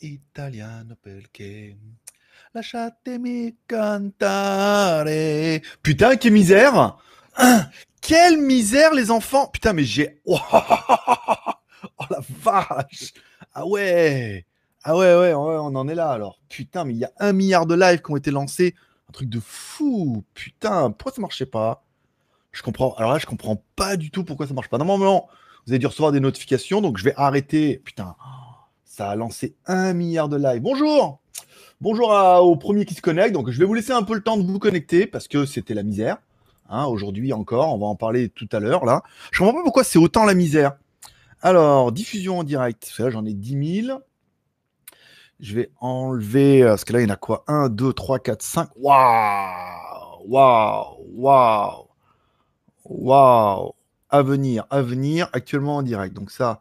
italiano perché lasciatemi cantare. Putain, quelle misère Quelle misère, les enfants Putain, mais j'ai... Oh, la vache Ah ouais Ah ouais, ouais, ouais, on en est là, alors. Putain, mais il y a un milliard de lives qui ont été lancés. Un truc de fou Putain, pourquoi ça marchait pas? Je comprends... Alors là, je comprends pas du tout pourquoi ça marche pas. Normalement, vous avez dû recevoir des notifications, donc je vais arrêter. Putain, ça a lancé un milliard de lives. Bonjour Bonjour à- aux premiers qui se connectent. Donc, je vais vous laisser un peu le temps de vous connecter parce que c'était la misère. Hein, Aujourd'hui encore, on va en parler tout à l'heure. Là, je comprends pas pourquoi c'est autant la misère. Alors, diffusion en direct. J'en ai 10 000. Je vais enlever. euh, Parce que là, il y en a quoi? 1, 2, 3, 4, 5. Waouh Waouh Waouh Waouh À venir, à venir, actuellement en direct. Donc, ça,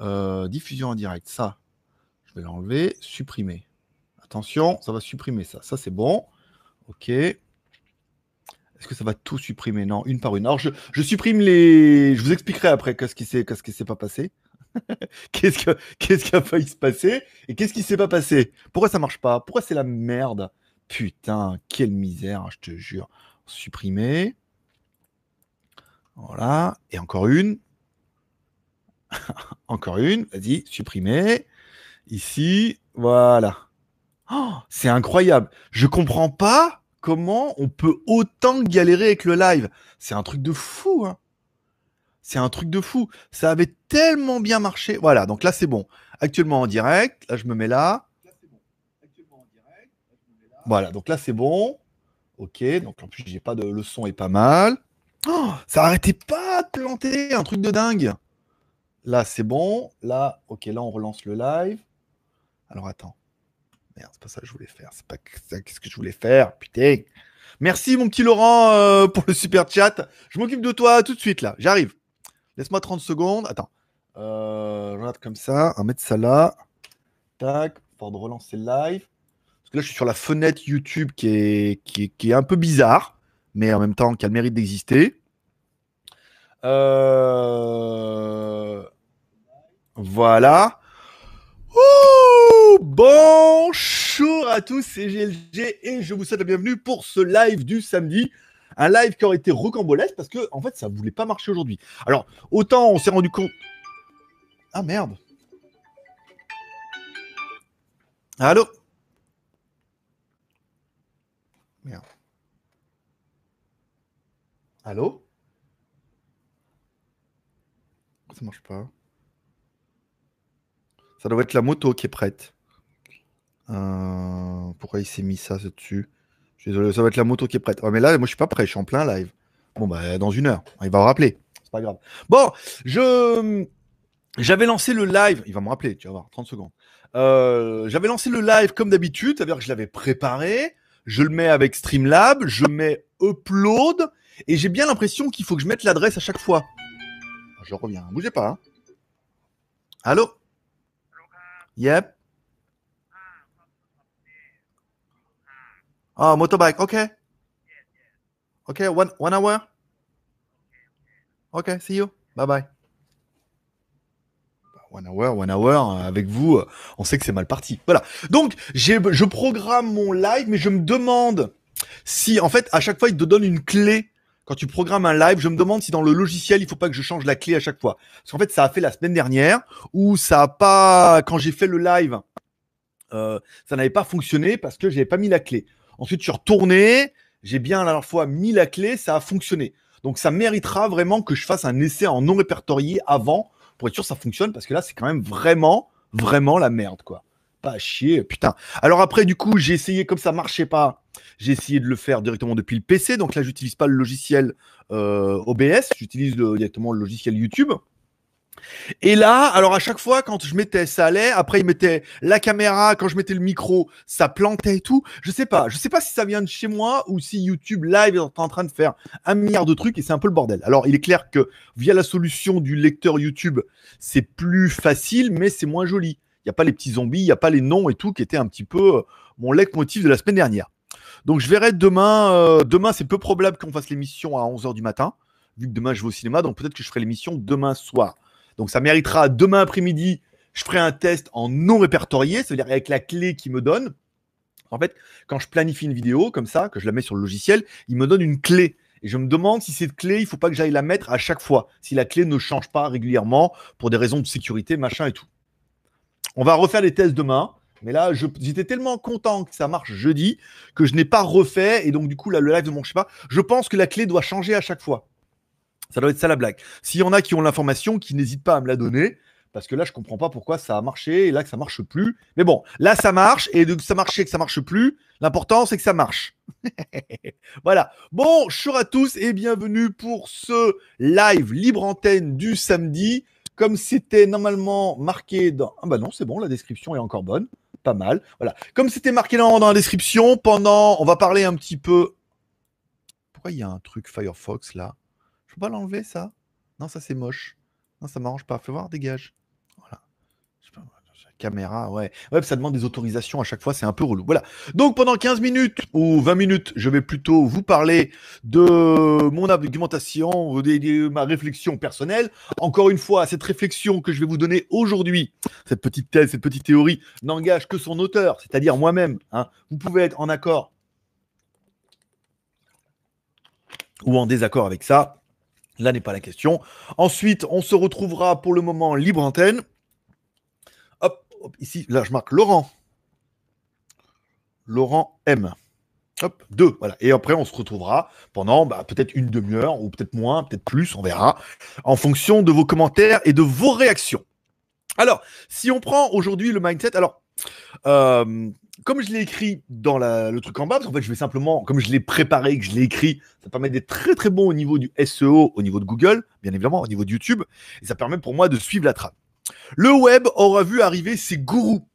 euh, diffusion en direct. Ça, je vais l'enlever. Supprimer. Attention, ça va supprimer ça. Ça, c'est bon. OK. Est-ce que ça va tout supprimer? Non, une par une. Alors, je, supprime les. Je vous expliquerai après qu'est-ce qui s'est, pas passé. qu'est-ce, que, qu'est-ce qui a failli se passer et qu'est-ce qui s'est pas passé? Pourquoi ça marche pas? Pourquoi c'est la merde? Putain, quelle misère, je te jure. Supprimer. Voilà. Et encore une. encore une. Vas-y, supprimer. Ici. Voilà. Oh, c'est incroyable. Je comprends pas comment on peut autant galérer avec le live. C'est un truc de fou. Hein. C'est un truc de fou. Ça avait tellement bien marché. Voilà, donc là c'est bon. Actuellement en direct. Là je me mets là. Voilà, donc là c'est bon. Ok, donc en plus j'ai pas de le son est pas mal. Oh, ça arrêtait pas de planter, un truc de dingue. Là c'est bon. Là, ok, là on relance le live. Alors attends. Merde, c'est pas ça que je voulais faire. C'est pas ça qu'est-ce que je voulais faire? Putain. Merci mon petit Laurent euh, pour le super chat. Je m'occupe de toi tout de suite là. J'arrive. Laisse-moi 30 secondes. Attends. Euh, je regarde comme ça. On va mettre ça là. Tac. Pour de relancer le live. Parce que là, je suis sur la fenêtre YouTube qui est, qui qui est un peu bizarre, mais en même temps qui a le mérite d'exister. Euh... Voilà. Ouh Bonjour à tous, c'est GLG et je vous souhaite la bienvenue pour ce live du samedi. Un live qui aurait été rocambolesque parce que en fait ça voulait pas marcher aujourd'hui. Alors autant on s'est rendu compte. Ah merde. Allô? Merde. Allô? Ça marche pas. Ça doit être la moto qui est prête. Euh, Pourquoi il s'est mis ça dessus? Je suis désolé, ça va être la moto qui est prête. Ouais, mais là, moi, je suis pas prêt, je suis en plein live. Bon, bah, dans une heure. Il va me rappeler. C'est pas grave. Bon, je. J'avais lancé le live. Il va me rappeler, tu vas voir, 30 secondes. Euh, J'avais lancé le live comme d'habitude, c'est-à-dire que je l'avais préparé. Je le mets avec Streamlab, je mets upload, et j'ai bien l'impression qu'il faut que je mette l'adresse à chaque fois. Je reviens, bougez pas. hein. Allô? Yep. Oh, motorbike, okay. Okay, one, one hour. Okay, see you. Bye bye. One hour, one hour, euh, avec vous, euh, on sait que c'est mal parti. Voilà. Donc, je programme mon live, mais je me demande si, en fait, à chaque fois, il te donne une clé. Quand tu programmes un live, je me demande si dans le logiciel, il faut pas que je change la clé à chaque fois. Parce qu'en fait, ça a fait la semaine dernière où ça a pas, quand j'ai fait le live, euh, ça n'avait pas fonctionné parce que j'avais pas mis la clé. Ensuite, je suis retourné, j'ai bien à la fois mis la clé, ça a fonctionné. Donc, ça méritera vraiment que je fasse un essai en non répertorié avant pour être sûr que ça fonctionne parce que là, c'est quand même vraiment, vraiment la merde, quoi. Pas à chier, putain. Alors après, du coup, j'ai essayé comme ça marchait pas. J'ai essayé de le faire directement depuis le PC. Donc là, j'utilise pas le logiciel euh, OBS, j'utilise directement le logiciel YouTube. Et là, alors à chaque fois, quand je mettais, ça allait. Après, il mettait la caméra. Quand je mettais le micro, ça plantait et tout. Je sais pas. Je sais pas si ça vient de chez moi ou si YouTube Live est en train de faire un milliard de trucs et c'est un peu le bordel. Alors, il est clair que via la solution du lecteur YouTube, c'est plus facile, mais c'est moins joli. Il n'y a pas les petits zombies, il n'y a pas les noms et tout qui étaient un petit peu euh, mon leitmotiv de la semaine dernière. Donc, je verrai demain. euh, demain, c'est peu probable qu'on fasse l'émission à 11h du matin, vu que demain, je vais au cinéma. Donc, peut-être que je ferai l'émission demain soir. Donc ça méritera demain après-midi je ferai un test en non répertorié, c'est-à-dire avec la clé qui me donne. En fait, quand je planifie une vidéo comme ça, que je la mets sur le logiciel, il me donne une clé. Et je me demande si cette clé, il faut pas que j'aille la mettre à chaque fois, si la clé ne change pas régulièrement pour des raisons de sécurité, machin et tout. On va refaire les tests demain. Mais là, j'étais tellement content que ça marche jeudi que je n'ai pas refait. Et donc, du coup, là, le live de mon je sais pas, je pense que la clé doit changer à chaque fois. Ça doit être ça la blague. S'il y en a qui ont l'information, qui n'hésitent pas à me la donner, parce que là, je comprends pas pourquoi ça a marché et là que ça marche plus. Mais bon, là, ça marche et de que ça marchait que ça marche plus, l'important c'est que ça marche. voilà. Bonjour à tous et bienvenue pour ce live libre antenne du samedi. Comme c'était normalement marqué dans. Ah bah non, c'est bon, la description est encore bonne. Pas mal. Voilà. Comme c'était marqué dans, la description, pendant. On va parler un petit peu. Pourquoi il y a un truc Firefox là? Je peux pas l'enlever ça? Non, ça c'est moche. Non, ça m'arrange pas. Fais voir, dégage caméra, ouais. Ça demande des autorisations à chaque fois, c'est un peu relou. Voilà. Donc pendant 15 minutes ou 20 minutes, je vais plutôt vous parler de mon argumentation, de, ma réflexion personnelle. Encore une fois, cette réflexion que je vais vous donner aujourd'hui, cette petite thèse, cette petite théorie, n'engage que son auteur, c'est-à-dire moi-même. Hein. Vous pouvez être en accord ou en désaccord avec ça. Là n'est pas la question. Ensuite, on se retrouvera pour le moment libre antenne ici, là, je marque Laurent. Laurent M. Hop, deux, voilà. Et après, on se retrouvera pendant bah, peut-être une demi-heure, ou peut-être moins, peut-être plus, on verra, en fonction de vos commentaires et de vos réactions. Alors, si on prend aujourd'hui le mindset, alors, euh, comme je l'ai écrit dans le truc en bas, parce qu'en fait, je vais simplement, comme je l'ai préparé, que je l'ai écrit, ça permet d'être très très bon au niveau du SEO, au niveau de Google, bien évidemment, au niveau de YouTube, et ça permet pour moi de suivre la trame. Le web aura vu arriver ses gourous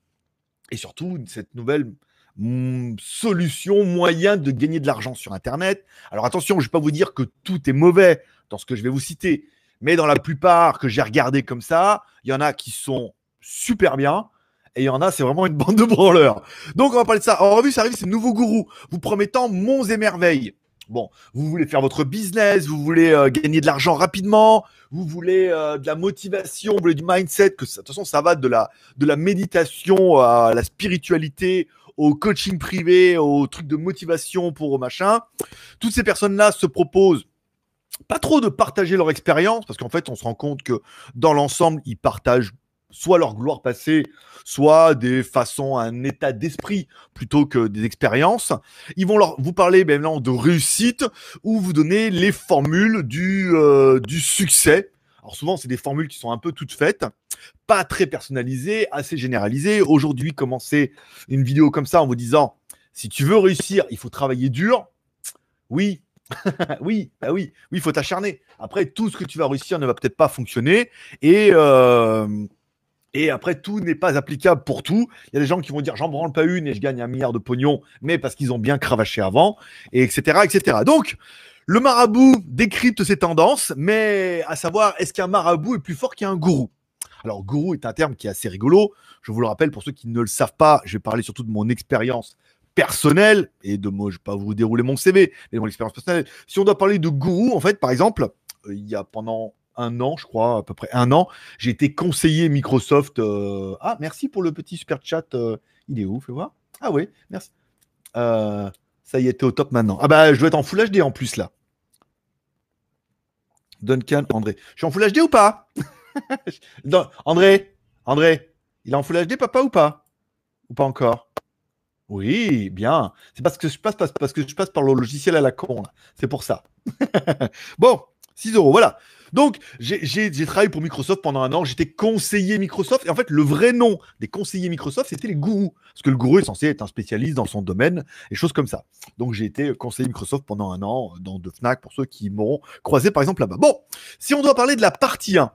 et surtout cette nouvelle mm, solution, moyen de gagner de l'argent sur Internet. Alors attention, je ne vais pas vous dire que tout est mauvais dans ce que je vais vous citer, mais dans la plupart que j'ai regardé comme ça, il y en a qui sont super bien. Et il y en a, c'est vraiment une bande de branleurs. Donc, on va parler de ça. On vu, ça arrive, ces nouveaux gourous, vous promettant monts et merveilles. Bon, vous voulez faire votre business, vous voulez euh, gagner de l'argent rapidement, vous voulez euh, de la motivation, vous voulez du mindset, que de toute façon ça va de la, de la méditation à la spiritualité, au coaching privé, au truc de motivation pour machin. Toutes ces personnes-là se proposent pas trop de partager leur expérience, parce qu'en fait on se rend compte que dans l'ensemble, ils partagent soit leur gloire passée, soit des façons, un état d'esprit plutôt que des expériences. Ils vont leur, vous parler maintenant de réussite ou vous donner les formules du, euh, du succès. Alors souvent, c'est des formules qui sont un peu toutes faites, pas très personnalisées, assez généralisées. Aujourd'hui, commencer une vidéo comme ça en vous disant, si tu veux réussir, il faut travailler dur. Oui, oui, bah oui, oui, il faut t'acharner. Après, tout ce que tu vas réussir ne va peut-être pas fonctionner. Et, euh, et après, tout n'est pas applicable pour tout. Il y a des gens qui vont dire j'en branle pas une et je gagne un milliard de pognon, mais parce qu'ils ont bien cravaché avant, et etc., etc. Donc, le marabout décrypte ces tendances, mais à savoir, est-ce qu'un marabout est plus fort qu'un gourou? Alors, gourou est un terme qui est assez rigolo. Je vous le rappelle, pour ceux qui ne le savent pas, je vais parler surtout de mon expérience personnelle et de moi, je ne vais pas vous dérouler mon CV, mais de mon expérience personnelle. Si on doit parler de gourou, en fait, par exemple, euh, il y a pendant un an, je crois, à peu près un an, j'ai été conseiller Microsoft. Euh, ah, merci pour le petit super chat. Euh, il est où Fais voir. Ah oui, merci. Euh, ça y est, t'es au top maintenant. Ah bah, je dois être en Full HD en plus là. Duncan, André. Je suis en Full HD ou pas? André, André, il est en Full HD, papa, ou pas? Ou pas encore? Oui, bien. C'est parce que je passe parce que je passe par le logiciel à la con. C'est pour ça. bon, 6 euros, voilà. Donc, j'ai travaillé pour Microsoft pendant un an. J'étais conseiller Microsoft. Et en fait, le vrai nom des conseillers Microsoft, c'était les gourous. Parce que le gourou est censé être un spécialiste dans son domaine et choses comme ça. Donc, j'ai été conseiller Microsoft pendant un an dans de Fnac pour ceux qui m'auront croisé, par exemple, là-bas. Bon, si on doit parler de la partie 1,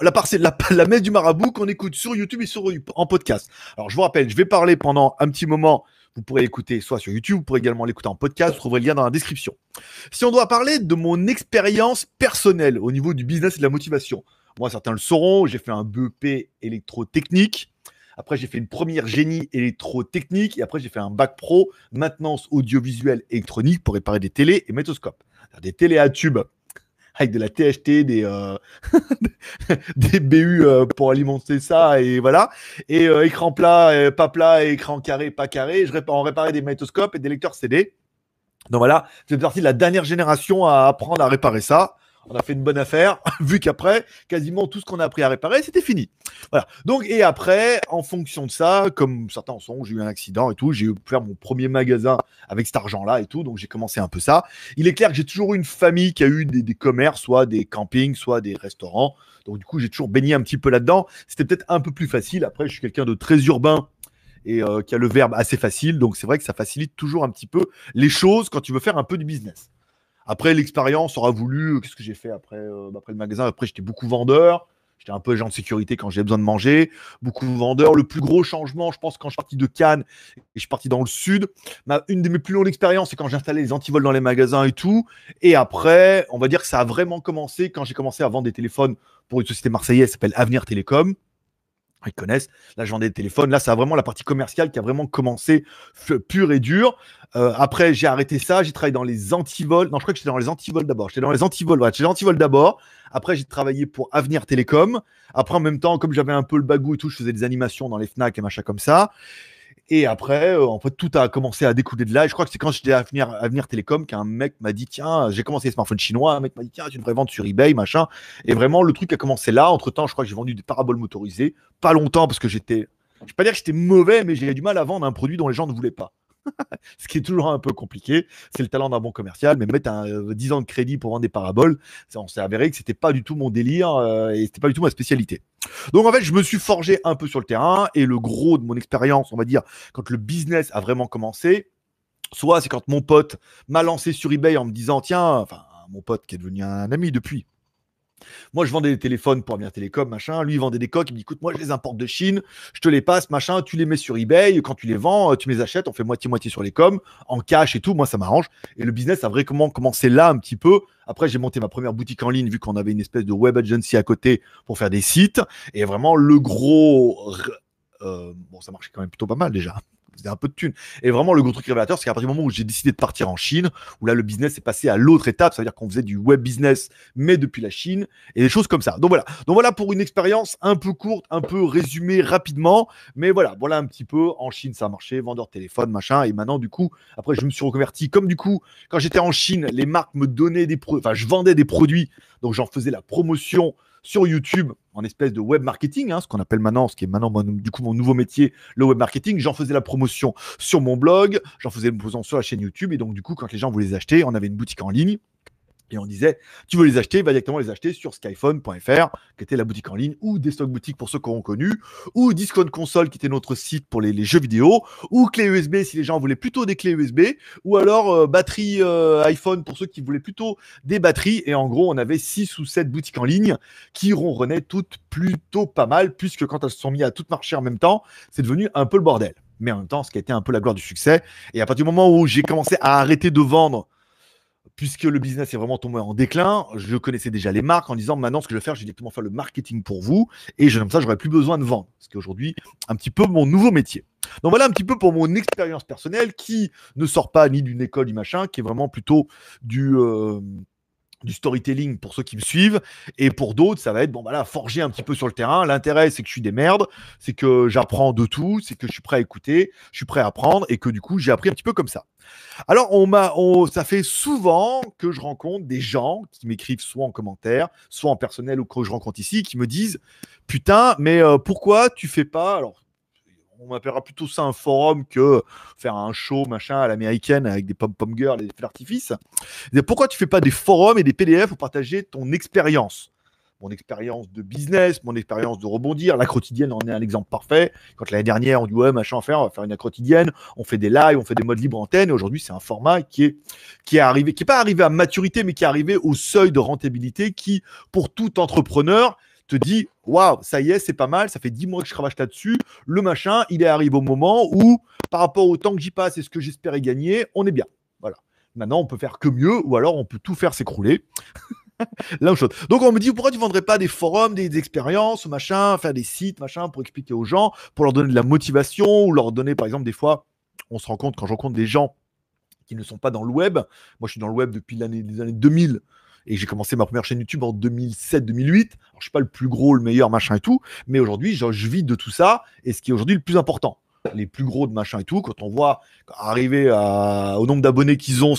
la, la, la messe du marabout qu'on écoute sur YouTube et sur, en podcast. Alors, je vous rappelle, je vais parler pendant un petit moment vous pourrez l'écouter soit sur YouTube, vous pourrez également l'écouter en podcast, vous trouverez le lien dans la description. Si on doit parler de mon expérience personnelle au niveau du business et de la motivation, moi certains le sauront, j'ai fait un BEP électrotechnique, après j'ai fait une première génie électrotechnique, et après j'ai fait un bac pro maintenance audiovisuelle électronique pour réparer des télés et métoscopes. Des télés à tubes avec de la THT, des, euh, des BU euh, pour alimenter ça, et voilà. Et euh, écran plat, pas plat, écran carré, pas carré. Je on réparait des magnétoscopes et des lecteurs CD. Donc voilà, c'est partie de la dernière génération à apprendre à réparer ça on a fait une bonne affaire, vu qu'après, quasiment tout ce qu'on a appris à réparer, c'était fini. Voilà. Donc, et après, en fonction de ça, comme certains en sont, j'ai eu un accident et tout, j'ai eu faire mon premier magasin avec cet argent-là et tout, donc j'ai commencé un peu ça. Il est clair que j'ai toujours eu une famille qui a eu des, commerces, soit des campings, soit des restaurants. Donc, du coup, j'ai toujours baigné un petit peu là-dedans. C'était peut-être un peu plus facile. Après, je suis quelqu'un de très urbain et euh, qui a le verbe assez facile. Donc, c'est vrai que ça facilite toujours un petit peu les choses quand tu veux faire un peu du business. Après, l'expérience aura voulu. Euh, qu'est-ce que j'ai fait après, euh, après le magasin? Après, j'étais beaucoup vendeur. J'étais un peu agent de sécurité quand j'ai besoin de manger. Beaucoup vendeur. Le plus gros changement, je pense, quand je suis parti de Cannes et je suis parti dans le sud, une de mes plus longues expériences, c'est quand j'ai installé les antivols dans les magasins et tout. Et après, on va dire que ça a vraiment commencé quand j'ai commencé à vendre des téléphones pour une société marseillaise qui s'appelle Avenir Télécom ils connaissent. Vendais des téléphones. Là, c'est vraiment la partie commerciale qui a vraiment commencé pure et dure. Euh, après, j'ai arrêté ça. J'ai travaillé dans les antivols. Non, je crois que j'étais dans les antivols d'abord. J'étais dans les antivols. Ouais, j'étais antivols d'abord. Après, j'ai travaillé pour Avenir Télécom. Après, en même temps, comme j'avais un peu le bagou et tout, je faisais des animations dans les Fnac et machin comme ça. Et après, euh, en fait, tout a commencé à découler de là. Et je crois que c'est quand j'étais à venir, à venir Télécom qu'un mec m'a dit Tiens, j'ai commencé les smartphones chinois. Un mec m'a dit Tiens, tu devrais vendre sur eBay, machin. Et vraiment, le truc a commencé là. Entre temps, je crois que j'ai vendu des paraboles motorisées. Pas longtemps parce que j'étais. Je ne vais pas dire que j'étais mauvais, mais j'ai du mal à vendre un produit dont les gens ne voulaient pas. ce qui est toujours un peu compliqué. C'est le talent d'un bon commercial, mais mettre un, 10 euh, ans de crédit pour vendre des paraboles, on s'est avéré que c'était pas du tout mon délire euh, et c'était pas du tout ma spécialité. Donc en fait, je me suis forgé un peu sur le terrain et le gros de mon expérience, on va dire, quand le business a vraiment commencé, soit c'est quand mon pote m'a lancé sur eBay en me disant tiens, enfin mon pote qui est devenu un ami depuis, moi, je vendais des téléphones pour Amiens Télécom, machin. Lui, vendait des coques. Il me dit, écoute, moi, je les importe de Chine. Je te les passe, machin. Tu les mets sur eBay. Quand tu les vends, tu me les achètes. On fait moitié-moitié sur les coms, en cash et tout. Moi, ça m'arrange. Et le business a vraiment commencé là un petit peu. Après, j'ai monté ma première boutique en ligne vu qu'on avait une espèce de web agency à côté pour faire des sites. Et vraiment, le gros. Euh, bon, ça marchait quand même plutôt pas mal déjà c'était un peu de thunes. Et vraiment, le gros truc révélateur, c'est qu'à partir du moment où j'ai décidé de partir en Chine, où là, le business est passé à l'autre étape, c'est-à-dire qu'on faisait du web business, mais depuis la Chine, et des choses comme ça. Donc voilà. Donc voilà pour une expérience un peu courte, un peu résumée rapidement. Mais voilà, voilà un petit peu. En Chine, ça a marché, vendeur de téléphone, machin. Et maintenant, du coup, après, je me suis reconverti. Comme du coup, quand j'étais en Chine, les marques me donnaient des produits, enfin, je vendais des produits, donc j'en faisais la promotion sur YouTube en espèce de web marketing, hein, ce qu'on appelle maintenant, ce qui est maintenant du coup mon nouveau métier, le web marketing. J'en faisais la promotion sur mon blog, j'en faisais la promotion sur la chaîne YouTube, et donc du coup, quand les gens voulaient les acheter, on avait une boutique en ligne. Et on disait, tu veux les acheter, va directement les acheter sur skyphone.fr, qui était la boutique en ligne, ou Desktop Boutique pour ceux qui auront connu, ou Discount Console, qui était notre site pour les, jeux vidéo, ou clé USB si les gens voulaient plutôt des clés USB, ou alors euh, batterie euh, iPhone pour ceux qui voulaient plutôt des batteries. Et en gros, on avait 6 ou 7 boutiques en ligne qui ronronnaient toutes plutôt pas mal, puisque quand elles se sont mises à toutes marcher en même temps, c'est devenu un peu le bordel. Mais en même temps, ce qui a été un peu la gloire du succès. Et à partir du moment où j'ai commencé à arrêter de vendre puisque le business est vraiment tombé en déclin, je connaissais déjà les marques en disant maintenant ce que je vais faire, je vais directement faire le marketing pour vous et je, comme ça, j'aurai plus besoin de vendre. Ce qui est aujourd'hui un petit peu mon nouveau métier. Donc voilà un petit peu pour mon expérience personnelle qui ne sort pas ni d'une école ni machin, qui est vraiment plutôt du, euh, du storytelling pour ceux qui me suivent. Et pour d'autres, ça va être, bon, voilà, forger un petit peu sur le terrain. L'intérêt, c'est que je suis des merdes, c'est que j'apprends de tout, c'est que je suis prêt à écouter, je suis prêt à apprendre et que du coup, j'ai appris un petit peu comme ça. Alors, on m'a, ça fait souvent que je rencontre des gens qui m'écrivent soit en commentaire, soit en personnel ou que je rencontre ici, qui me disent, putain, mais euh, pourquoi tu fais pas, alors, on m'appellera plutôt ça un forum que faire un show machin à l'américaine avec des pom-pom girls et des d'artifice. Pourquoi tu fais pas des forums et des PDF pour partager ton expérience? Mon expérience de business, mon expérience de rebondir. La quotidienne en est un exemple parfait. Quand l'année dernière, on dit ouais, machin, faire, on va faire une quotidienne, on fait des lives, on fait des modes libre antenne. Aujourd'hui, c'est un format qui est, qui est arrivé, qui est pas arrivé à maturité, mais qui est arrivé au seuil de rentabilité qui, pour tout entrepreneur, te dit waouh, ça y est, c'est pas mal, ça fait 10 mois que je cravache là-dessus. Le machin, il est arrivé au moment où, par rapport au temps que j'y passe et ce que j'espérais gagner, on est bien. Voilà. Maintenant, on peut faire que mieux, ou alors on peut tout faire s'écrouler. La chose. Donc on me dit pourquoi tu vendrais pas des forums, des, expériences, machin, faire des sites, machin, pour expliquer aux gens, pour leur donner de la motivation, ou leur donner par exemple des fois, on se rend compte quand je rencontre des gens qui ne sont pas dans le web. Moi je suis dans le web depuis l'année années 2000 Et j'ai commencé ma première chaîne YouTube en 2007-2008. Je suis pas le plus gros, le meilleur, machin et tout. Mais aujourd'hui, je, je vis de tout ça. Et ce qui est aujourd'hui le plus important les plus gros de machin et tout, quand on voit arriver au nombre d'abonnés qu'ils ont,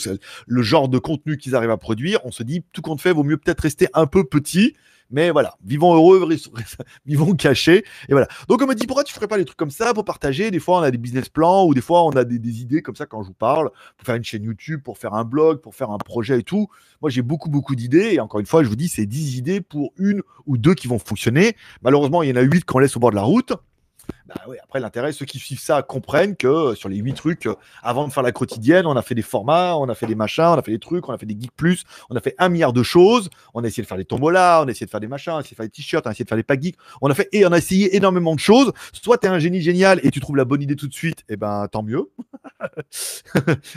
le genre de contenu qu'ils arrivent à produire, on se dit tout compte fait, vaut mieux peut-être rester un peu petit mais voilà, vivons heureux, vivons cachés. Et voilà. Donc on me dit pourquoi tu ferais pas des trucs comme ça pour partager? Des fois on a des business plans ou des fois on a des, idées comme ça quand je vous parle pour faire une chaîne YouTube, pour faire un blog, pour faire un projet et tout. Moi j'ai beaucoup beaucoup d'idées et encore une fois je vous dis c'est 10 idées pour une ou deux qui vont fonctionner. Malheureusement il y en a 8 qu'on laisse au bord de la route. Bah après, l'intérêt, ceux qui suivent ça comprennent que euh, sur les huit trucs, euh, avant de faire la quotidienne, on a fait des formats, on a fait des machins, on a fait des trucs, on a fait des geeks plus, on a fait un milliard de choses. On a essayé de faire des tombolas, on a essayé de faire des machins, on a essayé de faire des t-shirts, on a essayé de faire des packs geeks. On a fait et on a essayé énormément de choses. Soit tu es un génie génial et tu trouves la bonne idée tout de suite, et eh ben tant mieux.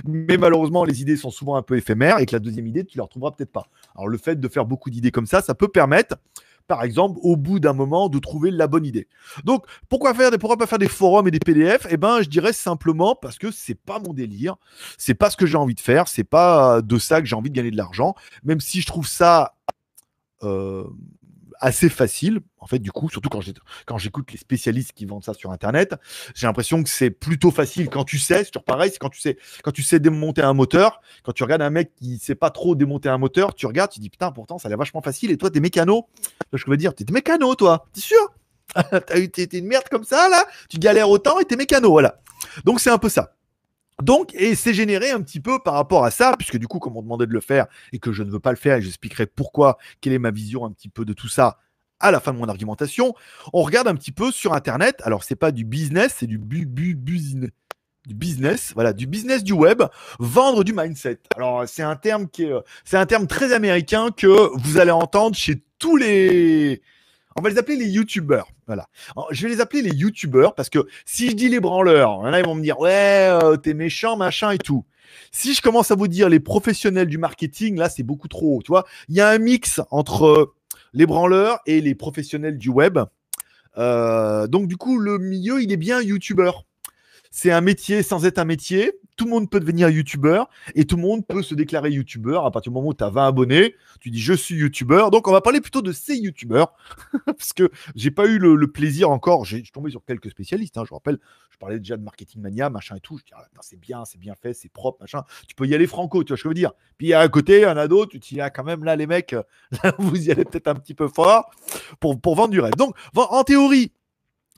Mais malheureusement, les idées sont souvent un peu éphémères et que la deuxième idée, tu la retrouveras peut-être pas. Alors le fait de faire beaucoup d'idées comme ça, ça peut permettre par exemple, au bout d'un moment, de trouver la bonne idée. Donc, pourquoi faire des, pas faire des forums et des PDF Eh ben, je dirais simplement parce que c'est pas mon délire, c'est pas ce que j'ai envie de faire, c'est pas de ça que j'ai envie de gagner de l'argent, même si je trouve ça euh, assez facile. En fait, du coup, surtout quand j'écoute les spécialistes qui vendent ça sur Internet, j'ai l'impression que c'est plutôt facile quand tu sais. C'est toujours pareil, c'est quand tu sais, quand tu sais démonter un moteur. Quand tu regardes un mec qui sait pas trop démonter un moteur, tu regardes, tu dis putain, pourtant ça a l'air vachement facile. Et toi, t'es mécano. Je veux dire, t'es mécano, toi. T'es sûr? T'as eu une merde comme ça là? Tu galères autant et t'es mécano, voilà. Donc c'est un peu ça. Donc, et c'est généré un petit peu par rapport à ça, puisque du coup, comme on demandait de le faire et que je ne veux pas le faire, et j'expliquerai pourquoi, quelle est ma vision un petit peu de tout ça à la fin de mon argumentation, on regarde un petit peu sur Internet. Alors, c'est pas du business, c'est du bu, bu, business du business, voilà, du business du web, vendre du mindset. Alors c'est un terme qui est, c'est un terme très américain que vous allez entendre chez tous les, on va les appeler les youtubeurs. Voilà. je vais les appeler les youtubeurs parce que si je dis les branleurs, là ils vont me dire ouais, euh, t'es méchant, machin et tout. Si je commence à vous dire les professionnels du marketing, là c'est beaucoup trop. Tu vois, il y a un mix entre les branleurs et les professionnels du web. Euh, donc du coup, le milieu, il est bien youtubeur. C'est un métier sans être un métier. Tout le monde peut devenir youtubeur et tout le monde peut se déclarer youtubeur à partir du moment où tu as 20 abonnés. Tu dis je suis youtubeur. Donc on va parler plutôt de ces youtubeurs parce que j'ai pas eu le, plaisir encore. J'ai tombé sur quelques spécialistes. Hein, je rappelle, je parlais déjà de marketing mania, machin et tout. Je dis ah, c'est bien, c'est bien fait, c'est propre, machin. Tu peux y aller franco, tu vois ce que je veux dire. Puis à côté, il y en a d'autres. Tu dis ah, quand même là les mecs, vous y allez peut-être un petit peu fort pour vendre du rêve. Donc en théorie,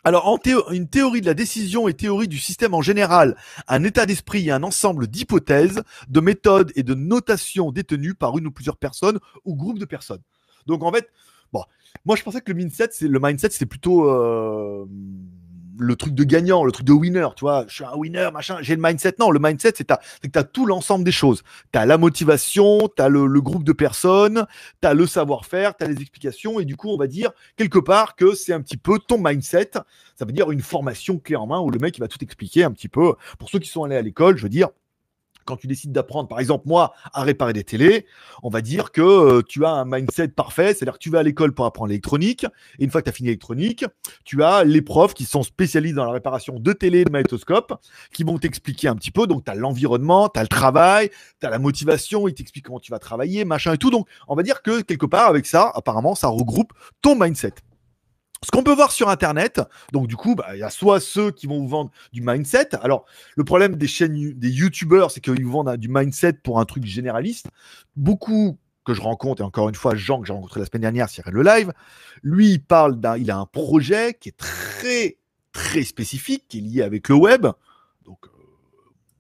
alors, une théorie de la décision et théorie du système en général, un état d'esprit et un ensemble d'hypothèses, de méthodes et de notations détenues par une ou plusieurs personnes ou groupes de personnes. Donc, en fait, bon, moi je pensais que le mindset, c'est le mindset, c'est plutôt euh, le truc de gagnant, le truc de winner, tu vois, je suis un winner, machin, j'ai le mindset. Non, le mindset, c'est que tu as tout l'ensemble des choses. Tu as la motivation, tu as le, groupe de personnes, tu as le savoir-faire, tu as les explications, et du coup, on va dire quelque part que c'est un petit peu ton mindset. Ça veut dire une formation clé en main où le mec il va tout expliquer un petit peu. Pour ceux qui sont allés à l'école, je veux dire, quand tu décides d'apprendre, par exemple, moi, à réparer des télés, on va dire que euh, tu as un mindset parfait, c'est-à-dire que tu vas à l'école pour apprendre l'électronique, et une fois que tu as fini l'électronique, tu as les profs qui sont spécialisés dans la réparation de télé, de magnétoscope, qui vont t'expliquer un petit peu. Donc, tu as l'environnement, tu as le travail, tu as la motivation, ils t'expliquent comment tu vas travailler, machin et tout. Donc, on va dire que quelque part, avec ça, apparemment, ça regroupe ton mindset. Ce qu'on peut voir sur Internet, donc du coup, bah, il y a soit ceux qui vont vous vendre du mindset. Alors, le problème des chaînes, des YouTubeurs, c'est qu'ils vous vendent du mindset pour un truc généraliste. Beaucoup que je rencontre, et encore une fois, Jean, que j'ai rencontré la semaine dernière sur le live, lui, il parle d'un, il a un projet qui est très, très spécifique, qui est lié avec le web.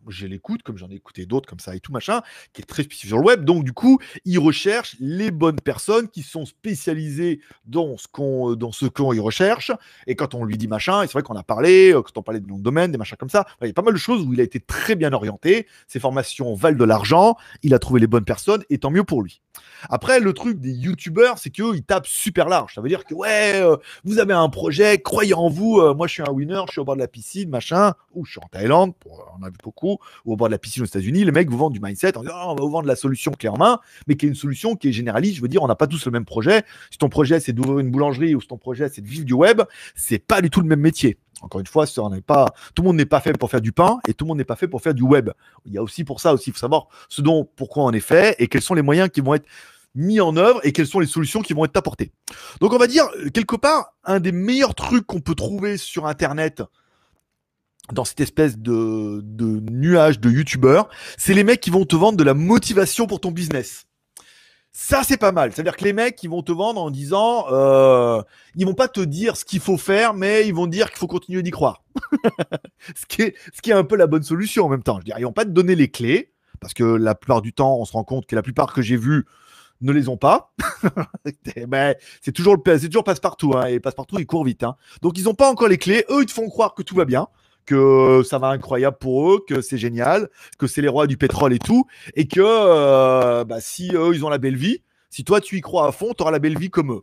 Je l'écoute, comme j'en ai écouté d'autres comme ça et tout machin, qui est très spécifique sur le web. Donc, du coup, il recherche les bonnes personnes qui sont spécialisées dans ce qu'on dans qu'on y recherche. Et quand on lui dit machin, c'est vrai qu'on a parlé, euh, quand on parlait de nom de domaine, des machins comme ça, il y a pas mal de choses où il a été très bien orienté. Ses formations valent de l'argent, il a trouvé les bonnes personnes, et tant mieux pour lui. Après, le truc des youtubeurs, c'est qu'eux, ils tapent super large. Ça veut dire que, ouais, euh, vous avez un projet, croyez en vous, euh, moi je suis un winner, je suis au bord de la piscine, machin, ou je suis en Thaïlande, on a vu beaucoup, ou au bord de la piscine aux États-Unis, les mecs vous vendent du mindset en disant, oh, on va vous vendre la solution clé en main, mais qui est une solution qui est généraliste. Je veux dire, on n'a pas tous le même projet. Si ton projet c'est d'ouvrir une boulangerie ou si ton projet c'est de vivre du web, c'est pas du tout le même métier. Encore une fois, ça pas, tout le monde n'est pas fait pour faire du pain et tout le monde n'est pas fait pour faire du web. Il y a aussi pour ça aussi, il faut savoir ce dont, pourquoi on est fait et quels sont les moyens qui vont être mis en œuvre et quelles sont les solutions qui vont être apportées. Donc on va dire quelque part un des meilleurs trucs qu'on peut trouver sur internet dans cette espèce de, de nuage de youtubeurs, c'est les mecs qui vont te vendre de la motivation pour ton business. Ça, c'est pas mal. C'est-à-dire que les mecs, ils vont te vendre en disant, euh, ils vont pas te dire ce qu'il faut faire, mais ils vont dire qu'il faut continuer d'y croire. ce, qui est, un peu la bonne solution en même temps. Je dire, ils vont pas te donner les clés, parce que la plupart du temps, on se rend compte que la plupart que j'ai vus ne les ont pas. mais c'est toujours, c'est toujours passe-partout, hein, et passe-partout, ils courent vite. Hein. Donc, ils n'ont pas encore les clés. Eux, ils te font croire que tout va bien que ça va incroyable pour eux, que c'est génial, que c'est les rois du pétrole et tout, et que euh, bah, si eux ils ont la belle vie, si toi tu y crois à fond, tu auras la belle vie comme eux.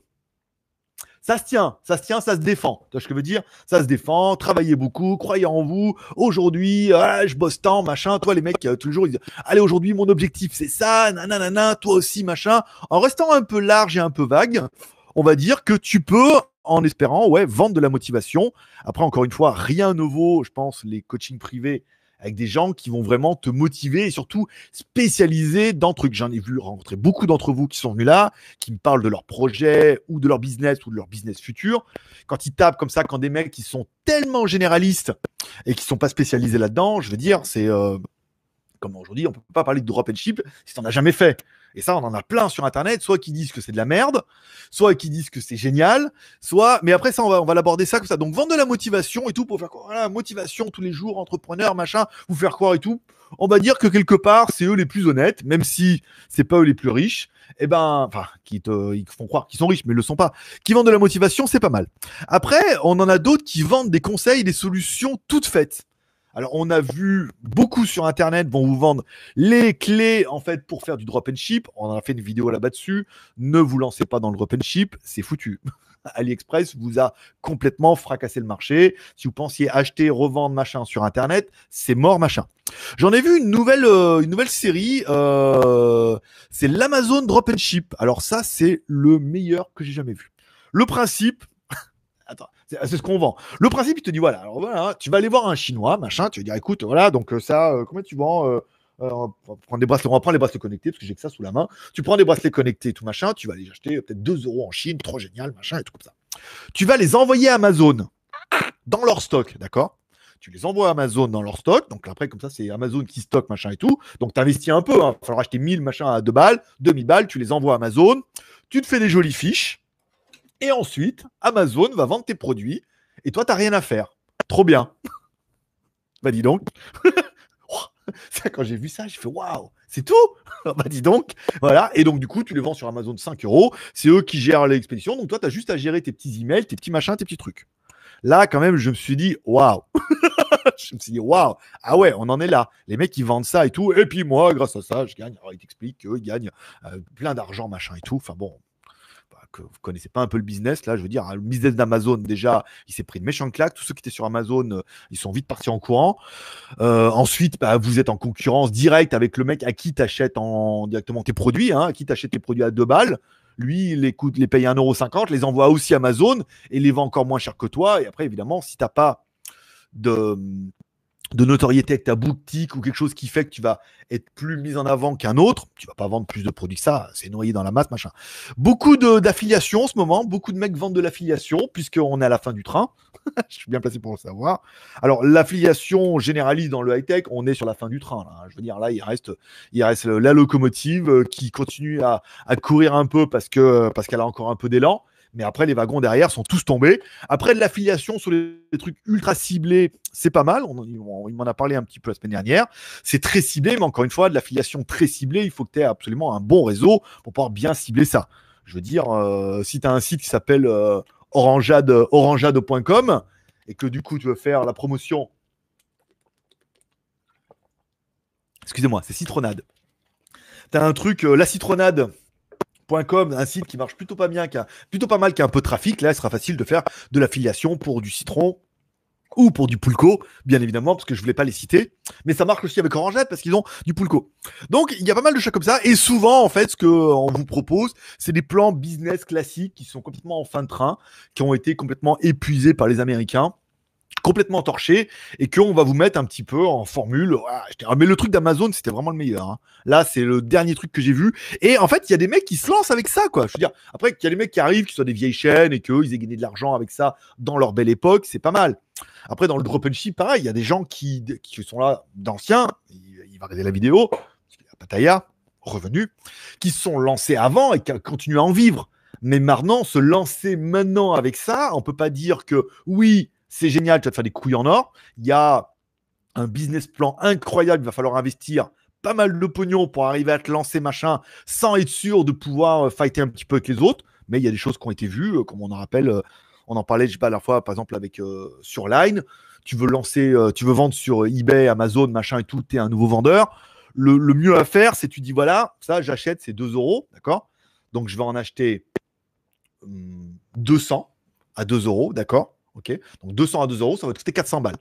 Ça se tient, ça se tient, ça se défend. Tu vois ce que je veux dire? Ça se défend, travaillez beaucoup, croyez en vous. Aujourd'hui, ah, je bosse tant, machin. Toi, les mecs, euh, toujours, ils disent Allez, aujourd'hui, mon objectif, c'est ça, nanana, toi aussi, machin. En restant un peu large et un peu vague, on va dire que tu peux en espérant ouais, vendre de la motivation. Après, encore une fois, rien ne vaut, je pense, les coachings privés avec des gens qui vont vraiment te motiver et surtout spécialiser dans trucs. J'en ai vu rencontrer beaucoup d'entre vous qui sont venus là, qui me parlent de leur projet ou de leur business ou de leur business futur. Quand ils tapent comme ça, quand des mecs qui sont tellement généralistes et qui sont pas spécialisés là-dedans, je veux dire, c'est euh, comme aujourd'hui, on peut pas parler de drop and ship si tu n'en as jamais fait. Et ça, on en a plein sur Internet, soit qui disent que c'est de la merde, soit qui disent que c'est génial, soit. Mais après, ça, on va, on va l'aborder ça comme ça. Donc, vendre de la motivation et tout pour faire quoi Voilà, motivation tous les jours, entrepreneur, machin, vous faire croire et tout. On va dire que quelque part, c'est eux les plus honnêtes, même si c'est pas eux les plus riches. Eh ben, enfin, qui te, ils font croire qu'ils sont riches, mais ils le sont pas. Qui vendent de la motivation, c'est pas mal. Après, on en a d'autres qui vendent des conseils, des solutions toutes faites. Alors, on a vu beaucoup sur Internet vont vous vendre les clés en fait pour faire du drop and ship. On a fait une vidéo là-bas dessus. Ne vous lancez pas dans le drop and ship, c'est foutu. AliExpress vous a complètement fracassé le marché. Si vous pensiez acheter, revendre machin sur Internet, c'est mort machin. J'en ai vu une nouvelle, euh, une nouvelle série. Euh, c'est l'Amazon Drop and Ship. Alors ça, c'est le meilleur que j'ai jamais vu. Le principe, attends, c'est ce qu'on vend. Le principe, il te dit voilà, alors voilà, tu vas aller voir un chinois, machin, tu vas dire écoute, voilà, donc euh, ça, euh, combien tu vends euh, on des bracelets, on va prendre les bracelets connectés parce que j'ai que ça sous la main. Tu prends des bracelets connectés, tout machin, tu vas les acheter peut-être 2 euros en Chine, trop génial, machin et tout comme ça. Tu vas les envoyer à Amazon dans leur stock, d'accord? Tu les envoies à Amazon dans leur stock. Donc après, comme ça, c'est Amazon qui stocke, machin et tout. Donc tu investis un peu. Il va falloir acheter 1000 machins à 2 balles, demi balles. Tu les envoies à Amazon. Tu te fais des jolies fiches. Et ensuite, Amazon va vendre tes produits et toi, tu n'as rien à faire. Trop bien. bah dis donc. Quand j'ai vu ça, j'ai fait waouh, c'est tout Bah dis donc, voilà. Et donc, du coup, tu les vends sur Amazon 5 euros. C'est eux qui gèrent l'expédition. Donc, toi, tu as juste à gérer tes petits emails, tes petits machins, tes petits trucs. Là, quand même, je me suis dit waouh Je me suis dit waouh Ah ouais, on en est là. Les mecs, ils vendent ça et tout. Et puis moi, grâce à ça, je gagne. Alors, ils t'expliquent qu'ils gagnent euh, plein d'argent, machin et tout. Enfin bon, vous connaissez pas un peu le business, là, je veux dire, le business d'Amazon, déjà, il s'est pris une méchante claque. Tous ceux qui étaient sur Amazon, euh, ils sont vite partis en courant. Euh, ensuite, bah, vous êtes en concurrence directe avec le mec à qui tu achètes en, directement tes produits, hein, à qui tu achètes tes produits à deux balles. Lui, il les, coûte, les paye 1,50€, les envoie aussi Amazon et les vend encore moins cher que toi. Et après, évidemment, si tu n'as pas de, de notoriété avec ta boutique ou quelque chose qui fait que tu vas être plus mis en avant qu'un autre, tu vas pas vendre plus de produits que ça, c'est noyé dans la masse, machin. Beaucoup d'affiliations en ce moment, beaucoup de mecs vendent de l'affiliation puisqu'on est à la fin du train. je suis bien placé pour le savoir. Alors l'affiliation généralise dans le high tech, on est sur la fin du train. Là. Je veux dire là, il reste, il reste la locomotive qui continue à, à courir un peu parce que parce qu'elle a encore un peu d'élan. Mais après, les wagons derrière sont tous tombés. Après, de l'affiliation sur les, trucs ultra ciblés, c'est pas mal. On, m'en a parlé un petit peu la semaine dernière. C'est très ciblé, mais encore une fois, de l'affiliation très ciblée, il faut que tu aies absolument un bon réseau pour pouvoir bien cibler ça. Je veux dire, euh, si tu as un site qui s'appelle euh, orangeade.com et que du coup, tu veux faire la promotion. Excusez-moi, c'est citronade. Tu as un truc, euh, la citronade un site qui marche plutôt pas bien, qui a mal, qui a un peu de trafic, là, il sera facile de faire de l'affiliation pour du citron ou pour du Pulco, bien évidemment, parce que je voulais pas les citer. Mais ça marche aussi avec Orangette parce qu'ils ont du Pulco. Donc, il y a pas mal de choses comme ça. Et souvent, en fait, ce qu'on vous propose, c'est des plans business classiques qui sont complètement en fin de train, qui ont été complètement épuisés par les Américains. Complètement torché et qu'on va vous mettre un petit peu en formule. mais le truc d'Amazon, c'était vraiment le meilleur. Hein. Là, c'est le dernier truc que j'ai vu. Et en fait, il y a des mecs qui se lancent avec ça, quoi. Je veux dire, après, il y a des mecs qui arrivent, qui sont des vieilles chaînes et qu'ils aient gagné de l'argent avec ça dans leur belle époque, c'est pas mal. Après, dans le drop and ship, pareil, il y a des gens qui, qui sont là d'anciens, il, va regarder la vidéo, qu'il Pataya, revenu, qui se sont lancés avant et qui continuent à en vivre. Mais maintenant, se lancer maintenant avec ça, on peut pas dire que oui, c'est génial, tu vas te faire des couilles en or. Il y a un business plan incroyable, il va falloir investir pas mal de pognon pour arriver à te lancer machin sans être sûr de pouvoir euh, fighter un petit peu avec les autres. Mais il y a des choses qui ont été vues, euh, comme on en rappelle, euh, on en parlait, je sais pas, la fois, par exemple, avec sur Line. Tu veux lancer, tu veux vendre sur eBay, Amazon, machin et tout, tu es un nouveau vendeur. Le, mieux à faire, c'est tu dis voilà, ça j'achète, c'est 2 euros, d'accord? Donc je vais en acheter 200 hum, à 2 euros, d'accord? Ok Donc 200 à 2 euros, ça va te coûter 400 balles.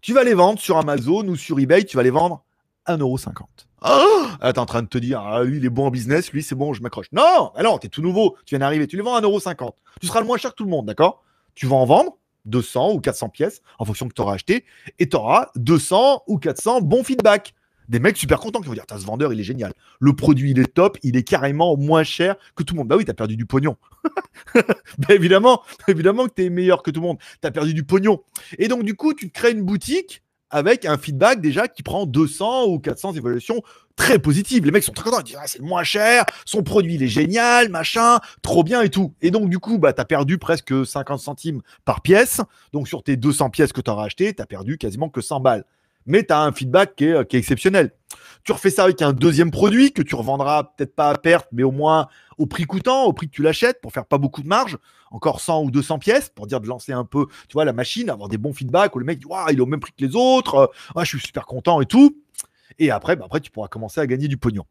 Tu vas les vendre sur Amazon ou sur eBay, tu vas les vendre 1,50€. Oh ah, t'es en train de te dire, ah, lui, il est bon en business, lui, c'est bon, je m'accroche. Non, alors, t'es tout nouveau, tu viens d'arriver, tu les vends à 1,50€. Tu seras le moins cher que tout le monde, d'accord? Tu vas en vendre 200 ou 400 pièces en fonction que tu auras acheté et tu auras 200 ou 400 bons feedback des mecs super contents qui vont dire, ce vendeur, il est génial. Le produit, il est top, il est carrément moins cher que tout le monde. Bah oui, t'as perdu du pognon. bah évidemment, évidemment que t'es meilleur que tout le monde. T'as perdu du pognon. Et donc, du coup, tu crées une boutique avec un feedback déjà qui prend 200 ou 400 évaluations très positives. Les mecs sont très contents, ils disent ah, c'est le moins cher, son produit il est génial, machin, trop bien et tout. Et donc du coup, bah as perdu presque 50 centimes par pièce. Donc sur tes 200 pièces que tu auras achetées, tu as perdu quasiment que 100 balles mais tu as un feedback qui est, exceptionnel. Tu refais ça avec un deuxième produit que tu revendras peut-être pas à perte, mais au moins au prix coûtant, au prix que tu l'achètes pour faire pas beaucoup de marge, encore 100 ou 200 pièces pour dire de lancer un peu, tu la machine, avoir des bons feedbacks où le mec dit, il est au même prix que les autres, je suis super content et tout. Et après, bah, après, tu pourras commencer à gagner du pognon.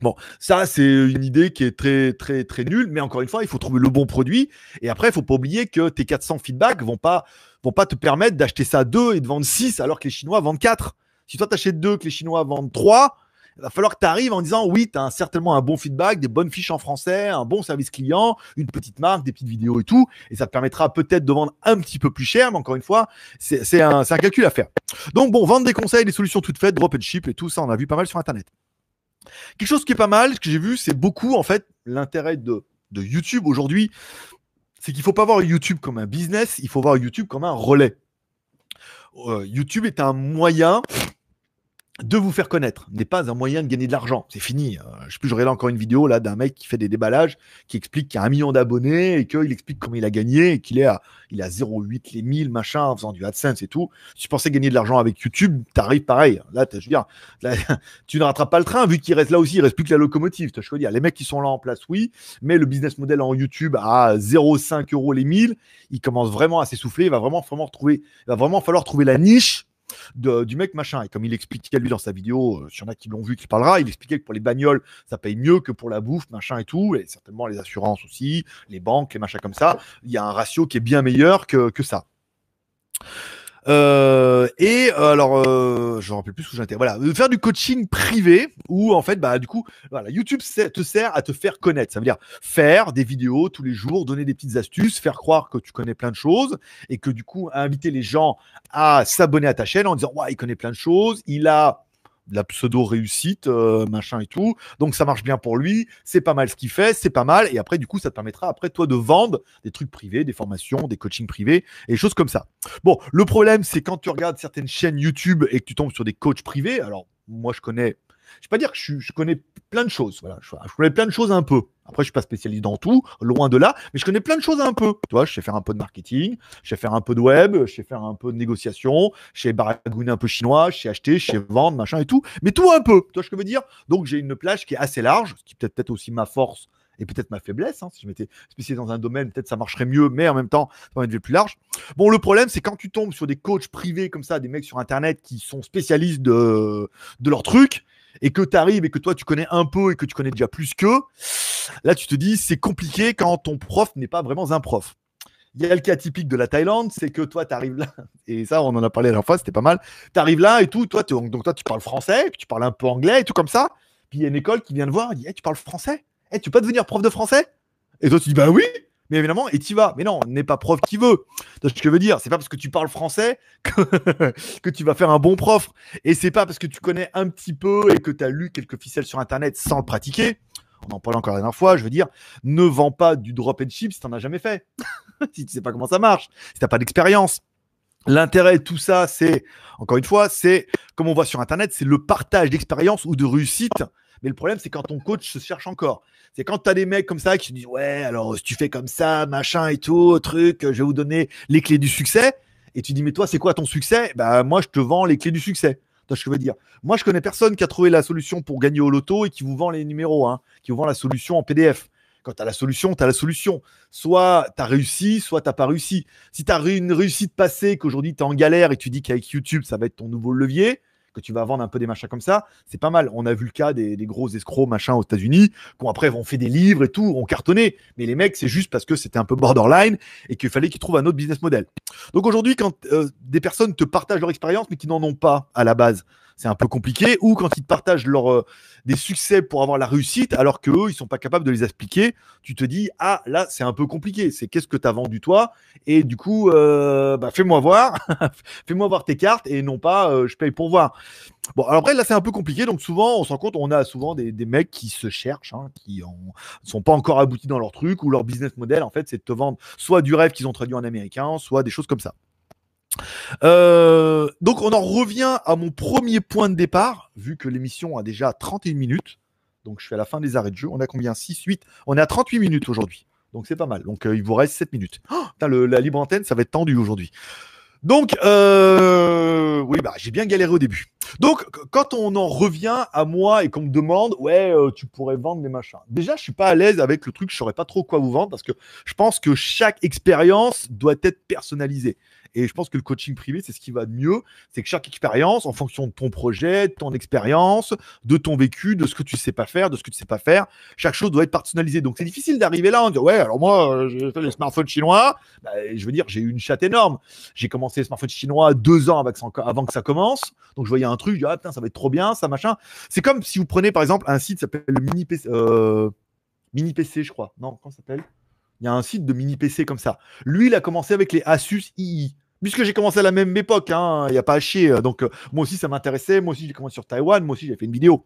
Bon, ça, c'est une idée qui est très, très, très nulle, mais encore une fois, il faut trouver le bon produit. Et après, il faut pas oublier que tes 400 feedbacks vont pas, vont pas te permettre d'acheter ça 2 et de vendre 6 alors que les Chinois vendent 4. Si toi, tu achètes 2, que les Chinois vendent 3, il va falloir que tu arrives en disant oui, tu as certainement un bon feedback, des bonnes fiches en français, un bon service client, une petite marque, des petites vidéos et tout. Et ça te permettra peut-être de vendre un petit peu plus cher, mais encore une fois, c'est un, un calcul à faire. Donc bon, vendre des conseils, des solutions toutes faites, drop and ship et tout ça, on a vu pas mal sur Internet. Quelque chose qui est pas mal, ce que j'ai vu, c'est beaucoup en fait l'intérêt de, YouTube aujourd'hui, c'est qu'il faut pas voir YouTube comme un business, il faut voir YouTube comme un relais. Euh, YouTube est un moyen de vous faire connaître n'est pas un moyen de gagner de l'argent. C'est fini. Euh, je sais plus, j'aurai là encore une vidéo là d'un mec qui fait des déballages, qui explique qu'il a un million d'abonnés et qu'il explique comment il a gagné et qu'il est à, il a 0,8 les 1000 machin en faisant du AdSense et tout. Si tu pensais gagner de l'argent avec YouTube, t'arrives pareil. Là, je veux dire, tu ne rattrapes pas le train vu qu'il reste là aussi, il reste plus que la locomotive. Je veux dire, les mecs qui sont là en place, oui, mais le business model en YouTube à 0,5 euros les 1000, il commence vraiment à s'essouffler. Il va vraiment, vraiment retrouver, il va vraiment falloir trouver la niche du mec machin. Et comme il expliquait lui dans sa vidéo, euh, s'il y en a qui l'ont vu, qui parlera, il expliquait que pour les bagnoles, ça paye mieux que pour la bouffe, machin et tout, et certainement les assurances aussi, les banques, les machins comme ça. Il y a un ratio qui est bien meilleur que, que ça. Euh, et euh, alors, euh, je me rappelle plus où j'étais. Voilà, faire du coaching privé où en fait, bah du coup, voilà, YouTube te sert à te faire connaître. Ça veut dire faire des vidéos tous les jours, donner des petites astuces, faire croire que tu connais plein de choses et que du coup, inviter les gens à s'abonner à ta chaîne en disant ouais, il connaît plein de choses, il a la pseudo réussite, euh, machin et tout. Donc ça marche bien pour lui, c'est pas mal ce qu'il fait, c'est pas mal. Et après, du coup, ça te permettra après toi de vendre des trucs privés, des formations, des coachings privés et des choses comme ça. Bon, le problème, c'est quand tu regardes certaines chaînes YouTube et que tu tombes sur des coachs privés. Alors moi, je connais je vais pas dire que je, connais plein de choses. Voilà, je, connais plein de choses un peu. Après, je suis pas spécialiste dans tout, loin de là, mais je connais plein de choses un peu. Tu vois, je sais faire un peu de marketing, je sais faire un peu de web, je sais faire un peu de négociation, je sais baragouiner un peu chinois, je sais acheter, je sais vendre, machin et tout, mais tout un peu. Tu vois ce que je veux dire? Donc, j'ai une plage qui est assez large, ce qui peut être aussi ma force et peut-être ma faiblesse. Hein. Si je m'étais spécialisé dans un domaine, peut-être ça marcherait mieux, mais en même temps, ça être plus large. Bon, le problème, c'est quand tu tombes sur des coachs privés comme ça, des mecs sur Internet qui sont spécialistes de, de leur truc, et que tu arrives et que toi tu connais un peu et que tu connais déjà plus qu'eux, là tu te dis c'est compliqué quand ton prof n'est pas vraiment un prof. Il y a le cas typique de la Thaïlande, c'est que toi tu arrives là, et ça on en a parlé la dernière fois, c'était pas mal. Tu arrives là et tout, toi, donc toi tu parles français, puis tu parles un peu anglais et tout comme ça. Puis il y a une école qui vient te voir, elle dit Tu parles français? Eh, Tu peux devenir prof de français Et toi tu dis Bah oui Mais évidemment, et tu vas. Mais non, n'est pas prof qui veut. ce que je veux dire, c'est pas parce que tu parles français que, que tu vas faire un bon prof. Et c'est pas parce que tu connais un petit peu et que tu as lu quelques ficelles sur Internet sans le pratiquer. On en parlait encore la dernière fois. Je veux dire, ne vends pas du drop and ship si t'en as jamais fait. si tu sais pas comment ça marche, si t'as pas d'expérience. L'intérêt de tout ça, c'est, encore une fois, c'est, comme on voit sur Internet, c'est le partage d'expérience ou de réussite. Mais le problème, c'est quand ton coach se cherche encore. C'est quand tu as des mecs comme ça qui te disent, ouais, alors si tu fais comme ça, machin et tout, truc, je vais vous donner les clés du succès. Et tu dis, mais toi, c'est quoi ton succès? Bah, moi, je te vends les clés du succès. Tu ce que je veux dire? Moi, je connais personne qui a trouvé la solution pour gagner au loto et qui vous vend les numéros, hein, qui vous vend la solution en PDF. Quand tu as la solution, tu as la solution. Soit tu as réussi, soit tu pas réussi. Si tu as une réussite passée, qu'aujourd'hui tu es en galère et tu dis qu'avec YouTube, ça va être ton nouveau levier, que tu vas vendre un peu des machins comme ça, c'est pas mal. On a vu le cas des, gros escrocs machin aux États-Unis, qui après ont fait des livres et tout, ont cartonné. Mais les mecs, c'est juste parce que c'était un peu borderline et qu'il fallait qu'ils trouvent un autre business model. Donc aujourd'hui, quand euh, des personnes te partagent leur expérience mais qui n'en ont pas à la base, c'est un peu compliqué, ou quand ils te partagent leur, euh, des succès pour avoir la réussite, alors qu'eux, ils sont pas capables de les expliquer, tu te dis, ah, là, c'est un peu compliqué, c'est qu'est-ce que tu as vendu toi, et du coup, euh, bah, fais-moi voir, fais-moi voir tes cartes, et non pas, euh, je paye pour voir. Bon, alors après, là, c'est un peu compliqué, donc souvent, on se rend compte, on a souvent des, mecs qui se cherchent, hein, qui ne sont pas encore aboutis dans leur truc, ou leur business model, en fait, c'est de te vendre soit du rêve qu'ils ont traduit en américain, soit des choses comme ça. Euh, donc on en revient à mon premier point de départ, vu que l'émission a déjà 31 minutes. Donc je suis à la fin des arrêts de jeu. On a combien? 6, 8 On est à 38 minutes aujourd'hui. Donc c'est pas mal. Donc euh, il vous reste 7 minutes. Oh, la libre antenne, ça va être tendu aujourd'hui. Donc, euh, oui, bah, j'ai bien galéré au début. Donc, quand on en revient à moi et qu'on me demande, ouais, tu pourrais vendre des machins. Déjà, je suis pas à l'aise avec le truc, je saurais pas trop quoi vous vendre parce que je pense que chaque expérience doit être personnalisée. Et je pense que le coaching privé, c'est ce qui va de mieux. C'est que chaque expérience, en fonction de ton projet, de ton expérience, de ton vécu, de ce que tu sais pas faire, de ce que tu sais pas faire, chaque chose doit être personnalisé. Donc c'est difficile d'arriver là en disant ouais, alors moi, euh, j'ai fait les smartphones chinois. Bah, je veux dire, j'ai eu une chatte énorme. J'ai commencé les smartphones chinois deux ans avant que ça, commence. Donc je voyais un truc, je dis ah putain, ça va être trop bien, ça machin. C'est comme si vous prenez par exemple un site s'appelle le mini PC, euh, mini PC, je crois. Non, comment ça s'appelle? Il y a un site de mini PC comme ça. Lui, il a commencé avec les Asus II. Puisque j'ai commencé à la même époque, hein, il n'y a pas à chier. Donc, euh, moi aussi, ça m'intéressait. Moi aussi, j'ai commencé sur Taïwan. Moi aussi, j'ai fait une vidéo.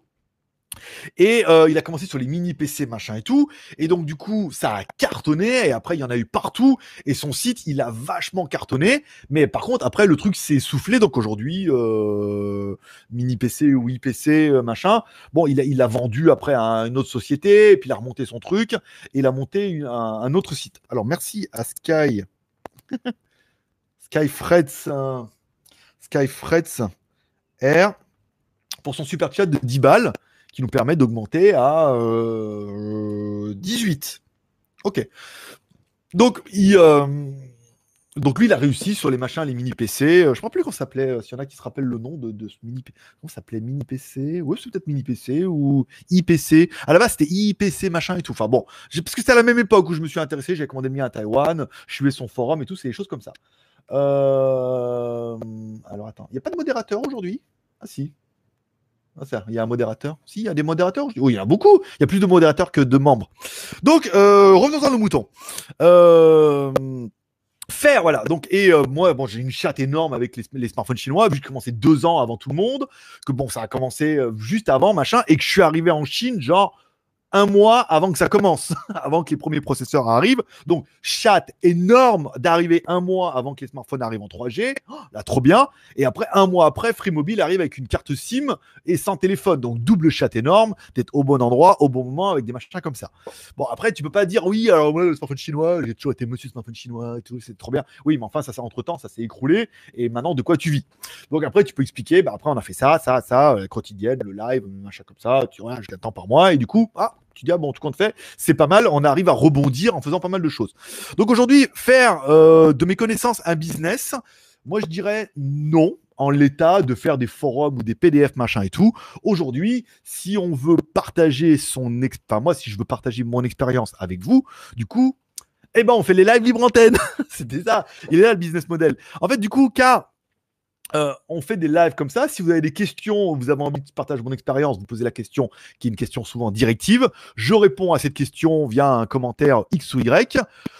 Et euh, il a commencé sur les mini PC, machin et tout. Et donc, du coup, ça a cartonné. Et après, il y en a eu partout. Et son site, il a vachement cartonné. Mais par contre, après, le truc s'est soufflé. Donc aujourd'hui, euh, mini PC ou IPC, machin. Bon, il a, vendu après à une autre société. Et puis, il a remonté son truc. Et il a monté un, autre site. Alors, merci à Sky. Skyfreds, Skyfreds R pour son super chat de 10 balles qui nous permet d'augmenter à 18. Euh, ok. Donc, euh, donc lui, il a réussi sur les machins, les mini PC. Euh, je ne sais plus comment ça s'appelait. S'il y en a qui se rappellent le nom de, ce mini PC. Comment s'appelait Mini PC Oui, c'est peut-être mini PC ou IPC. À la base, c'était IPC machin et tout. Enfin bon, parce que c'était à la même époque où je me suis intéressé. J'ai commandé le mien à Taïwan. Je suivais son forum et tout. C'est des choses comme ça. Alors attends, il n'y a pas de modérateur aujourd'hui? Ah si. Il y a un modérateur Si, il y a des modérateurs Oui, il y en a beaucoup. Il y a plus de modérateurs que de membres. Donc, euh, revenons à nos moutons. Euh, faire, voilà. Donc, et moi, bon, j'ai une chatte énorme avec les, smartphones chinois, vu que j'ai commencé deux ans avant tout le monde, que bon, ça a commencé juste avant, machin, et que je suis arrivé en Chine, genre, un mois avant que ça commence, avant que les premiers processeurs arrivent. Donc, chat énorme d'arriver un mois avant que les smartphones arrivent en 3G. là, trop bien. Et après, un mois après, Free Mobile arrive avec une carte SIM et sans téléphone. Donc, double chat énorme, d'être au bon endroit, au bon moment, avec des machins comme ça. Bon, après, tu peux pas dire, oui, alors moi, le smartphone chinois, j'ai toujours été monsieur smartphone chinois et tout, c'est trop bien. Oui, mais enfin, ça, ça entre temps, ça s'est écroulé. Et maintenant, de quoi tu vis? Donc, après, tu peux expliquer, bah, après, on a fait ça, ça, ça, la quotidienne, le live, machin comme ça, tu vois, un temps par mois. Et du coup, ah, tu dis, ah bon, tout compte fait, c'est pas mal, on arrive à rebondir en faisant pas mal de choses. Donc aujourd'hui, faire euh, de mes connaissances un business, moi je dirais non en l'état de faire des forums ou des PDF machin et tout. Aujourd'hui, si on veut partager son enfin moi si je veux partager mon expérience avec vous, du coup, eh ben on fait les lives libre antenne. C'était ça. Il est là le business model. En fait, du coup, car euh, on fait des lives comme ça. Si vous avez des questions, vous avez envie de partager mon expérience, vous posez la question, qui est une question souvent directive. Je réponds à cette question via un commentaire X ou Y.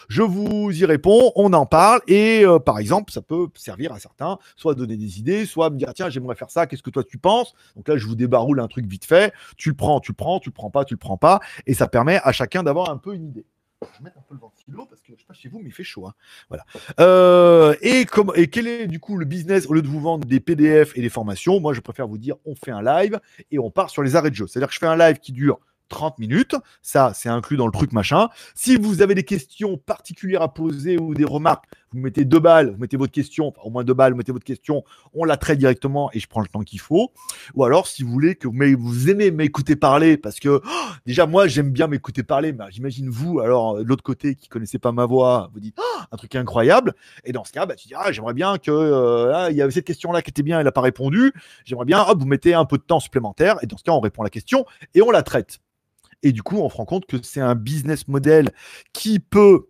Je vous y réponds, on en parle et euh, par exemple, ça peut servir à certains, soit donner des idées, soit me dire tiens, j'aimerais faire ça, qu'est-ce que toi tu penses? Donc là, je vous débaroule un truc vite fait. Tu le prends, tu le prends, tu le prends pas, tu le prends pas, et ça permet à chacun d'avoir un peu une idée. Je vais mettre un peu le ventilo parce que je sais pas chez vous, mais il fait chaud. Hein. Voilà. Euh, et, comme, et quel est du coup le business au lieu de vous vendre des PDF et des formations Moi, je préfère vous dire on fait un live et on part sur les arrêts de jeu. C'est-à-dire que je fais un live qui dure 30 minutes. Ça, c'est inclus dans le truc machin. Si vous avez des questions particulières à poser ou des remarques, vous mettez deux balles, vous mettez votre question, enfin, au moins deux balles, vous mettez votre question, on la traite directement et je prends le temps qu'il faut. Ou alors, si vous voulez que vous, aimez m'écouter parler, parce que oh, déjà, moi, j'aime bien m'écouter parler, mais j'imagine vous, alors, de l'autre côté, qui connaissez pas ma voix, vous dites oh, un truc incroyable. Et dans ce cas, bah, tu dis, ah, j'aimerais bien que, euh, ah, il y avait cette question-là qui était bien, elle n'a pas répondu. J'aimerais bien, hop, vous mettez un peu de temps supplémentaire. Et dans ce cas, on répond à la question et on la traite. Et du coup, on se rend compte que c'est un business model qui peut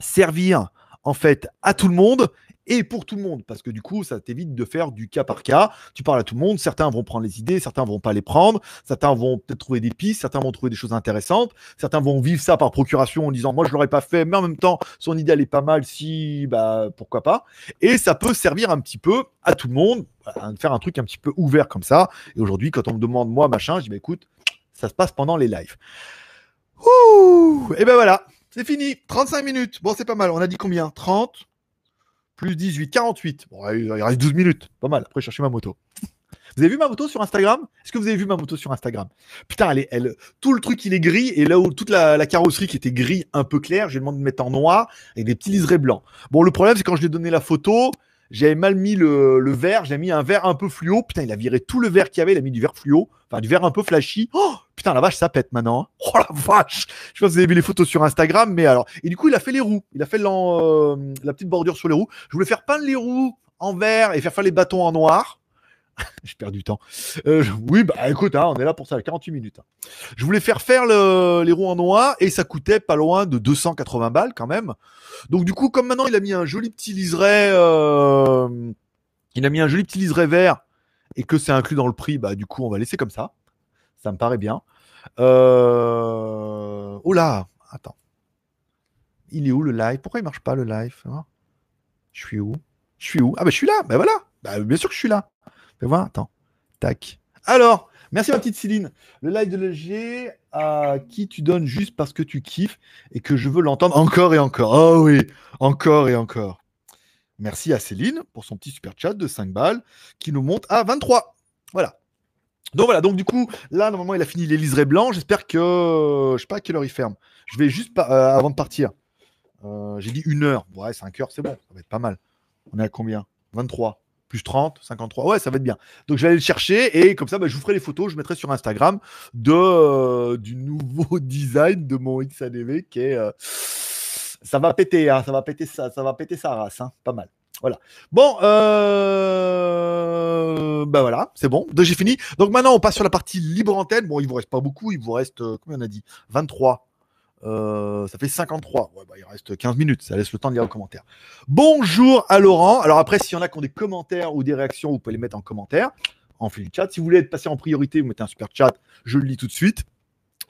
servir en fait à tout le monde et pour tout le monde, parce que du coup, ça t'évite de faire du cas par cas. Tu parles à tout le monde, certains vont prendre les idées, certains vont pas les prendre, certains vont peut-être trouver des pistes, certains vont trouver des choses intéressantes, certains vont vivre ça par procuration en disant moi je l'aurais pas fait, mais en même temps son idée elle est pas mal, si bah pourquoi pas. Et ça peut servir un petit peu à tout le monde, à faire un truc un petit peu ouvert comme ça. Et aujourd'hui, quand on me demande moi machin, je dis bah écoute, ça se passe pendant les lives. Et ben voilà, c'est fini. 35 minutes. Bon, c'est pas mal. On a dit combien? 30 plus 18, 48. Bon, il reste 12 minutes. Pas mal. Après, chercher ma moto. Vous avez vu ma moto sur Instagram? Est-ce que vous avez vu ma moto sur Instagram? Putain, elle est, tout le truc il est gris et là où toute la, carrosserie qui était gris un peu clair, j'ai demandé de mettre en noir avec des petits liserés blancs. Bon, le problème c'est quand je lui ai donné la photo, j'avais mal mis le, le vert, j'ai mis un vert un peu fluo. Putain, il a viré tout le vert qu'il y avait, il a mis du vert fluo, enfin du vert un peu flashy. Oh, putain, la vache, ça pète maintenant. Hein. Oh la vache Je sais pas si vous avez vu les photos sur Instagram, mais alors. Et du coup, il a fait les roues. Il a fait euh, la petite bordure sur les roues. Je voulais faire peindre les roues en vert et faire faire les bâtons en noir. je perds du temps. Euh, oui, bah écoute, hein, on est là pour ça, 48 minutes. Hein. Je voulais faire faire les roues en noir et ça coûtait pas loin de 280 balles quand même. Donc du coup, comme maintenant il a mis un joli petit liseré, euh, il a mis un joli petit liseré vert et que c'est inclus dans le prix, bah du coup on va laisser comme ça. Ça me paraît bien. Euh... Oh là, attends. Il est où le live? Pourquoi il marche pas le live hein? Je suis où? Je suis où? Ah bah je suis là. Bah voilà. Bah, bien sûr que je suis là. Fais voir, attends. Tac. Alors, merci ma petite Céline. Le live de l'EG à qui tu donnes juste parce que tu kiffes et que je veux l'entendre encore et encore. Oh oui, encore et encore. Merci à Céline pour son petit super chat de 5 balles qui nous monte à 23. Voilà. Donc voilà, donc du coup, là, normalement, il a fini les liserés blancs. J'espère que. Je sais pas à quelle heure il ferme. Je vais juste euh, avant de partir. Euh, j'ai dit une heure. Ouais, 5 heures, c'est bon. Ça va être pas mal. On est à combien? 23 plus 30, 53. Ouais, ça va être bien. Donc je vais aller le chercher et comme ça, bah, je vous ferai les photos, je mettrai sur Instagram de, euh, du nouveau design de mon XADV qui est. Euh, ça va péter, hein, ça va péter ça, ça va péter sa race, hein, pas mal. Voilà. Bon, euh... ben voilà, c'est bon. Donc j'ai fini. Donc maintenant, on passe sur la partie libre antenne. Bon, il vous reste pas beaucoup, il vous reste, euh, combien on a dit? 23. Euh, ça fait 53. Ouais, bah, il reste 15 minutes. Ça laisse le temps de lire les commentaires. Bonjour à Laurent. Alors après, s'il y en a qui ont des commentaires ou des réactions, vous pouvez les mettre en commentaire, en fil chat. Si vous voulez être passé en priorité, vous mettez un super chat. Je le lis tout de suite.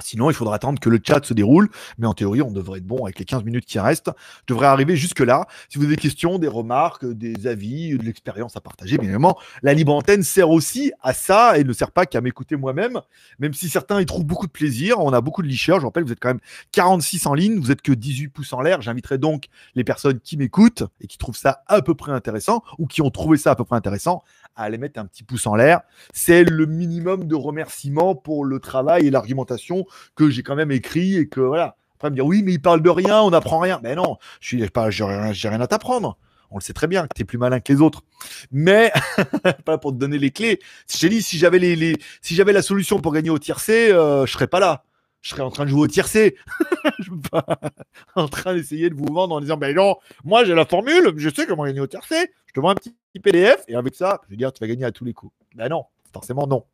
Sinon, il faudra attendre que le chat se déroule. Mais en théorie, on devrait être bon avec les 15 minutes qui restent. Je devrais arriver jusque-là. Si vous avez des questions, des remarques, des avis, de l'expérience à partager, bien évidemment, la libre antenne sert aussi à ça et ne sert pas qu'à m'écouter moi-même. Même si certains y trouvent beaucoup de plaisir. On a beaucoup de licheurs. Je rappelle, vous êtes quand même 46 en ligne. Vous êtes que 18 pouces en l'air. J'inviterai donc les personnes qui m'écoutent et qui trouvent ça à peu près intéressant ou qui ont trouvé ça à peu près intéressant à aller mettre un petit pouce en l'air. C'est le minimum de remerciement pour le travail et l'argumentation que j'ai quand même écrit et que voilà. Après me dire oui, mais il parle de rien, on n'apprend rien. Mais non, je suis pas, j'ai rien, rien à t'apprendre. On le sait très bien que tu plus malin que les autres. Mais pas pour te donner les clés. J'ai dit si j'avais les, les, si j'avais la solution pour gagner au tiercé, euh, je serais pas là. Je serais en train de jouer au tiercé. je suis pas en train d'essayer de vous vendre en disant ben non, moi j'ai la formule, je sais comment gagner au tiercé. Je te vends un petit PDF et avec ça, je vais dire tu vas gagner à tous les coups. Ben non, forcément non.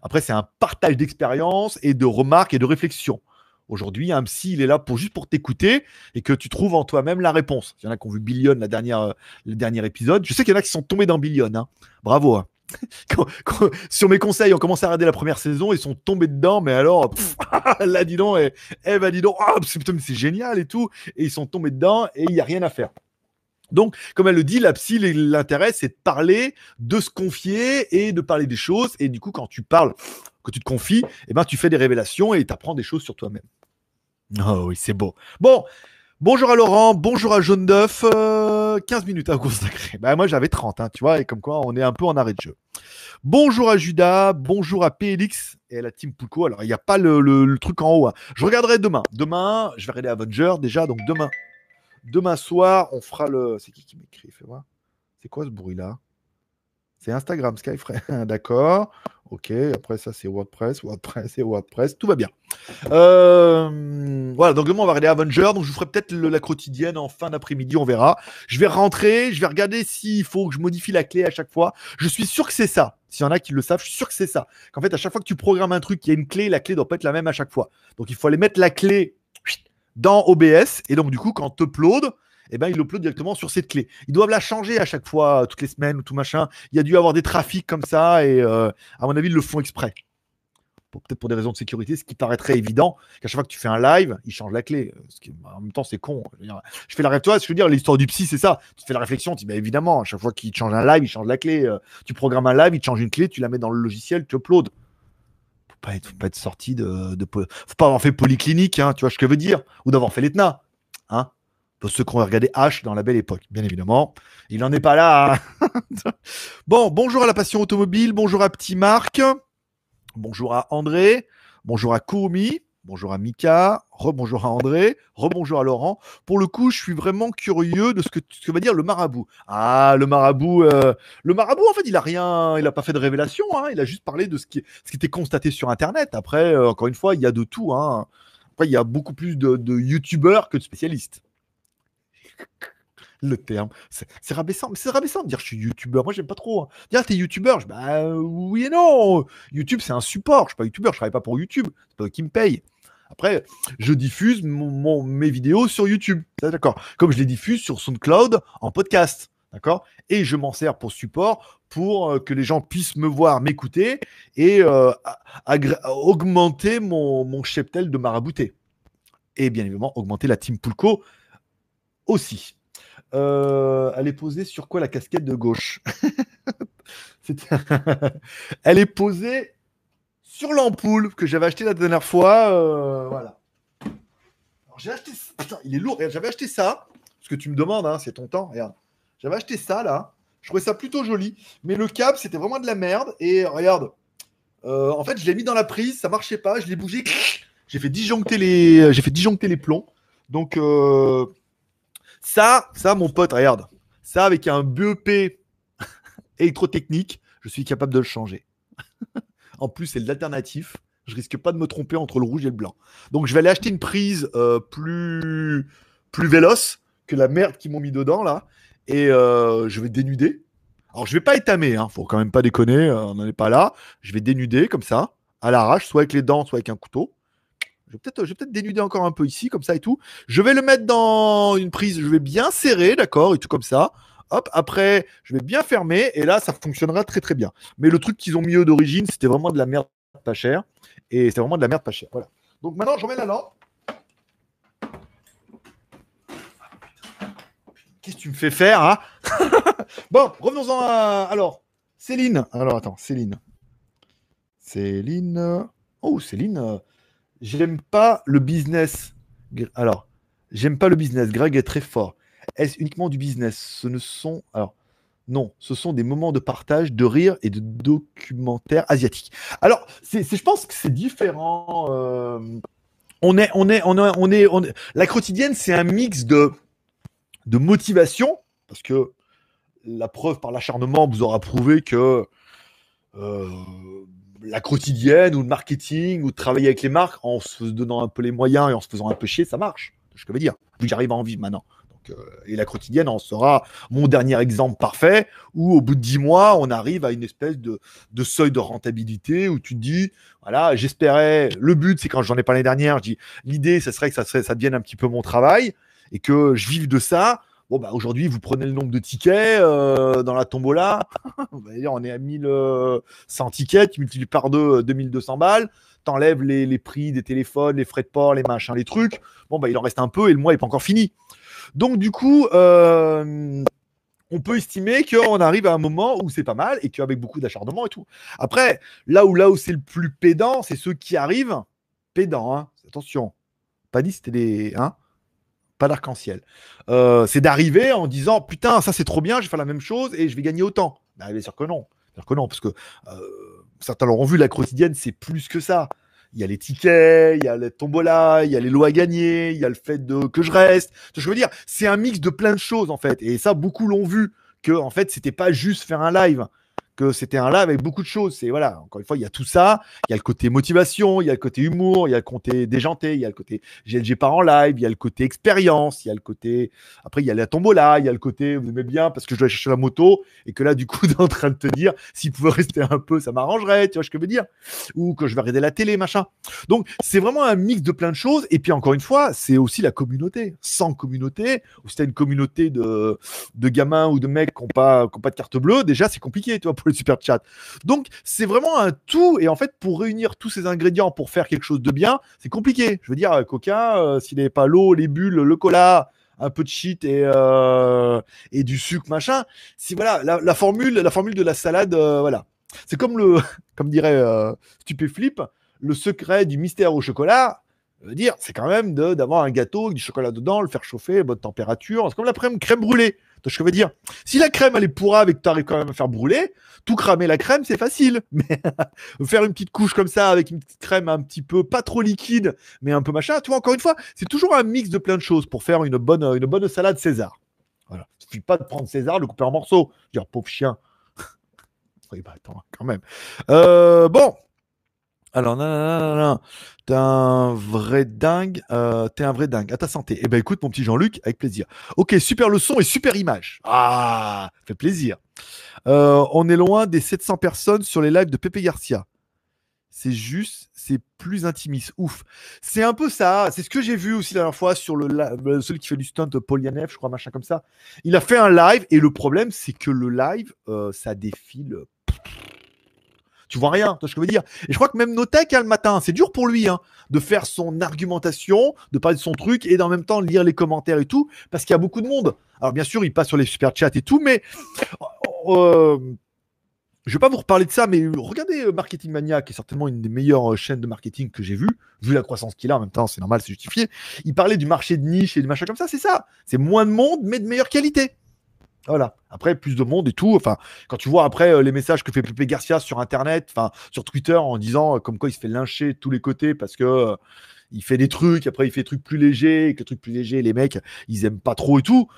Après, c'est un partage d'expérience et de remarques et de réflexions. Aujourd'hui, un psy, il est là pour juste pour t'écouter et que tu trouves en toi-même la réponse. Il y en a qui ont vu Billion le dernier épisode. Je sais qu'il y en a qui sont tombés dans Billion. Hein. Bravo. Hein. sur mes conseils, on commence à regarder la première saison, ils sont tombés dedans, mais alors, là, dis donc, et, eh ben, dis donc, ah, c'est génial et tout, et ils sont tombés dedans et il n'y a rien à faire. Donc, comme elle le dit, la psy, l'intérêt, c'est de parler, de se confier et de parler des choses. Et du coup, quand tu parles, que tu te confies, eh ben, tu fais des révélations et tu apprends des choses sur toi-même. Oh oui, c'est beau. Bon, bonjour à Laurent, bonjour à Jaune d'œuf. 15 euh, minutes à consacrer. Bah, moi, j'avais 30, hein, tu vois, et comme quoi, on est un peu en arrêt de jeu. Bonjour à Judas, bonjour à PLX et à la team Pulco. Alors, il n'y a pas le, truc en haut. Hein. Je regarderai demain. Demain, je vais regarder Avenger déjà, donc demain. Demain soir, on fera le. C'est qui qui m'écrit Fais voir. C'est quoi ce bruit-là? C'est Instagram, Skyframe. D'accord. Ok. Après, ça, c'est WordPress. WordPress et WordPress. Tout va bien. Euh, voilà. Donc, demain, on va regarder Avenger. Donc, je vous ferai peut-être la quotidienne en fin d'après-midi. On verra. Je vais rentrer. Je vais regarder s'il faut que je modifie la clé à chaque fois. Je suis sûr que c'est ça. S'il y en a qui le savent, je suis sûr que c'est ça. Qu'en fait, à chaque fois que tu programmes un truc, il y a une clé. La clé doit pas être la même à chaque fois. Donc, il faut aller mettre la clé dans OBS. Et donc, du coup, quand tu upload, eh ben, il upload directement sur cette clé. Ils doivent la changer à chaque fois, euh, toutes les semaines ou tout machin. Il y a dû avoir des trafics comme ça et euh, à mon avis, ils le font exprès. Peut-être pour des raisons de sécurité, ce qui paraîtrait évident, qu'à chaque fois que tu fais un live, ils changent la clé. Euh, en même temps, c'est con. Je, fais la réflexion, je veux dire, l'histoire du psy, c'est ça. Tu fais la réflexion, tu dis, bah, évidemment, à chaque fois qu'il change un live, il change la clé. tu programmes un live, il change une clé, tu la mets dans le logiciel, tu uploads pas être, faut pas être sorti de, de, faut pas avoir fait polyclinique, hein, tu vois ce que je veux dire, ou d'avoir fait l'ETNA, hein. Pour ceux qui ont regardé H dans la belle époque, bien évidemment. Il n'en est pas là. Hein. bon, bonjour à la passion automobile, bonjour à Petit Marc, bonjour à André, bonjour à Koumi, Bonjour à Mika, rebonjour à André, rebonjour à Laurent. Pour le coup, je suis vraiment curieux de ce que, va dire le marabout. Ah, le marabout, euh, le marabout, en fait, il a rien, il a pas fait de révélation. Hein, il a juste parlé de ce qui, était constaté sur Internet. Après, euh, encore une fois, il y a de tout. Hein. Après, il y a beaucoup plus de, de youtubeurs que de spécialistes le terme. C'est rabaissant. C'est rabaissant de dire je suis youtubeur. Moi, j'aime pas trop. Hein. Dire t'es youtubeur, je bah oui et non. YouTube, c'est un support. Je suis pas youtubeur, je travaille pas pour YouTube. C'est pas eux qui me payent. Après, je diffuse mes vidéos sur YouTube. D'accord. Comme je les diffuse sur SoundCloud en podcast. D'accord? Et je m'en sers pour support pour euh, que les gens puissent me voir, m'écouter et euh, augmenter mon, mon cheptel de marabouté. Et bien évidemment, augmenter la team Pulco aussi. Euh, elle est posée sur quoi la casquette de gauche? Elle est posée sur l'ampoule que j'avais acheté la dernière fois. Euh, voilà. j'ai acheté. Putain, il est lourd. J'avais acheté ça. Parce que tu me demandes, hein, c'est ton temps. Regarde. J'avais acheté ça là. Je trouvais ça plutôt joli. Mais le câble, c'était vraiment de la merde. Et regarde. Euh, en fait, je l'ai mis dans la prise. Ça marchait pas. Je l'ai bougé. J'ai fait disjoncter les. J'ai fait disjoncter les plombs. Donc. Euh, ça, ça, mon pote, regarde. Ça, avec un BEP électrotechnique, je suis capable de le changer. En plus, c'est l'alternatif. Je risque pas de me tromper entre le rouge et le blanc. Donc, je vais aller acheter une prise euh, plus, plus véloce que la merde qu'ils m'ont mis dedans, là. Et euh, je vais dénuder. Alors, je vais pas étamer, hein. Faut quand même pas déconner. Euh, on n'en est pas là. Je vais dénuder comme ça, à l'arrache, soit avec les dents, soit avec un couteau. Je vais peut-être peut dénuder encore un peu ici, comme ça et tout. Je vais le mettre dans une prise, je vais bien serrer, d'accord, et tout comme ça. Hop, après, je vais bien fermer et là, ça fonctionnera très très bien. Mais le truc qu'ils ont mis eux d'origine, c'était vraiment de la merde pas chère. Et c'est vraiment de la merde pas chère. Voilà. Donc maintenant, je remets la lampe. Qu'est-ce que tu me fais faire, hein? Bon, revenons-en à. Alors, Céline. Alors, attends, Céline. Céline. Oh, Céline. J'aime pas le business. Alors, j'aime pas le business. Greg est très fort. Est-ce uniquement du business? Ce ne sont. Alors, non, ce sont des moments de partage, de rire et de documentaires asiatiques. Alors, je pense que c'est différent. Euh, on, est, on, est, on, est, on, est, La quotidienne, c'est un mix de, de motivation, parce que la preuve par l'acharnement vous aura prouvé que euh, la quotidienne ou le marketing ou travailler avec les marques en se donnant un peu les moyens et en se faisant un peu chier, ça marche. Je veux dire. J'arrive à en vivre maintenant. Euh, et la quotidienne en sera mon dernier exemple parfait où au bout de dix mois, on arrive à une espèce de, seuil de rentabilité où tu te dis, voilà, j'espérais, le but, c'est quand j'en ai parlé dernière, je dis, l'idée, ce serait que ça, serait, ça devienne un petit peu mon travail et que je vive de ça. Bon, bah, aujourd'hui, vous prenez le nombre de tickets euh, dans la tombola. on est à 1100 tickets, tu multiplies par deux, 2200 balles. T'enlèves les, les prix des téléphones, les frais de port, les machins, les trucs. Bon, bah, il en reste un peu et le mois n'est pas encore fini. Donc, du coup, euh, on peut estimer qu'on arrive à un moment où c'est pas mal et qu'avec beaucoup d'acharnement et tout. Après, là où, là où c'est le plus pédant, c'est ceux qui arrivent. Pédant, hein, attention. Pas dit c'était des. Hein pas d'arc-en-ciel. Euh, c'est d'arriver en disant putain, ça c'est trop bien, je vais faire la même chose et je vais gagner autant. Bah, bien sûr que non. Bien non, parce que euh, certains l'auront vu, la quotidienne, c'est plus que ça. Il y a les tickets, il y a les tombola, il y a les lots à gagner, il y a le fait de que je reste. Je veux dire, c'est un mix de plein de choses en fait. Et ça, beaucoup l'ont vu que en fait, c'était pas juste faire un live que c'était un live avec beaucoup de choses. C'est voilà, encore une fois, il y a tout ça. Il y a le côté motivation, il y a le côté humour, il y a le côté déjanté, il y a le côté GLG par en live, il y a le côté expérience, il y a le côté. Après, il y a la tombola, il y a le côté vous aimez bien parce que je dois chercher la moto et que là, du coup, es en train de te dire s'il pouvait rester un peu, ça m'arrangerait. Tu vois ce que je veux dire? Ou que je vais regarder la télé, machin. Donc, c'est vraiment un mix de plein de choses. Et puis, encore une fois, c'est aussi la communauté. Sans communauté, ou si une communauté de, de gamins ou de mecs qui n'ont pas, pas de carte bleue, déjà, c'est compliqué, tu vois, super chat. Donc, c'est vraiment un tout. Et en fait, pour réunir tous ces ingrédients pour faire quelque chose de bien, c'est compliqué. Je veux dire, Coca, euh, s'il n'est pas l'eau, les bulles, le cola, un peu de shit et, euh, et du sucre, machin. Si voilà, la, formule, la formule de la salade, euh, voilà. C'est comme le, comme dirait Stupéflip, le secret du mystère au chocolat. Dire, c'est quand même d'avoir un gâteau avec du chocolat dedans, le faire chauffer, bonne température. C'est comme la crème, crème brûlée. Je veux dire, si la crème elle est pourrave et que tu arrives quand même à faire brûler, tout cramer la crème, c'est facile. Mais faire une petite couche comme ça avec une petite crème un petit peu pas trop liquide, mais un peu machin, tu vois, encore une fois, c'est toujours un mix de plein de choses pour faire une bonne, salade César. Voilà. Il suffit pas de prendre César, le couper en morceaux. Je veux dire, pauvre chien. oui, bah attends, quand même. Euh, bon, alors, non, non, T'es un vrai dingue. Euh, t'es un vrai dingue. À ta santé. Eh ben, écoute, mon petit Jean-Luc, avec plaisir. Ok, super le son et super image. Ah, fait plaisir. Euh, on est loin des 700 personnes sur les lives de Pepe Garcia. C'est juste, c'est plus intimiste. Ouf. C'est un peu ça. C'est ce que j'ai vu aussi la dernière fois sur le euh, celui qui fait du stunt, Paul Yanev, je crois, machin comme ça. Il a fait un live et le problème, c'est que le live, ça défile tu vois rien, tu ce que je veux dire. Et je crois que même Notek, hein, le matin, c'est dur pour lui hein, de faire son argumentation, de parler de son truc et en même temps lire les commentaires et tout, parce qu'il y a beaucoup de monde. Alors bien sûr, il passe sur les super chats et tout, mais euh, je vais pas vous reparler de ça, mais regardez euh, Marketing Mania, qui est certainement une des meilleures euh, chaînes de marketing que j'ai vues, vu la croissance qu'il a en même temps, c'est normal, c'est justifié. Il parlait du marché de niche et du machin comme ça, c'est ça. C'est moins de monde, mais de meilleure qualité. Voilà. Après, plus de monde et tout. Enfin, quand tu vois après euh, les messages que fait Pepe Garcia sur Internet, enfin, sur Twitter, en disant euh, comme quoi il se fait lyncher tous les côtés parce que euh, il fait des trucs, après il fait des trucs plus légers, et que trucs plus légers, les mecs, ils aiment pas trop et tout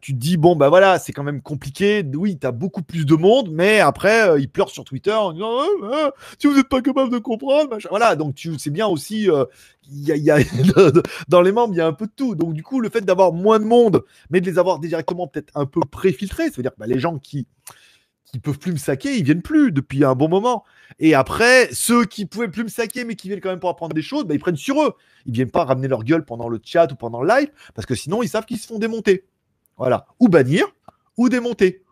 tu te dis, bon, bah voilà, c'est quand même compliqué. Oui, tu as beaucoup plus de monde, mais après, euh, ils pleurent sur Twitter en disant, si vous n'êtes pas capable de comprendre, voilà, donc tu sais bien aussi, euh, y a, y a dans les membres, il y a un peu de tout. Donc, du coup, le fait d'avoir moins de monde, mais de les avoir directement peut-être un peu préfiltrés, ça veut dire que bah, les gens qui qui peuvent plus me saquer, ils viennent plus depuis un bon moment. Et après, ceux qui pouvaient plus me saquer, mais qui viennent quand même pour apprendre des choses, bah, ils prennent sur eux. Ils viennent pas ramener leur gueule pendant le chat ou pendant le live, parce que sinon, ils savent qu'ils se font démonter. Voilà. Ou bannir, ou démonter.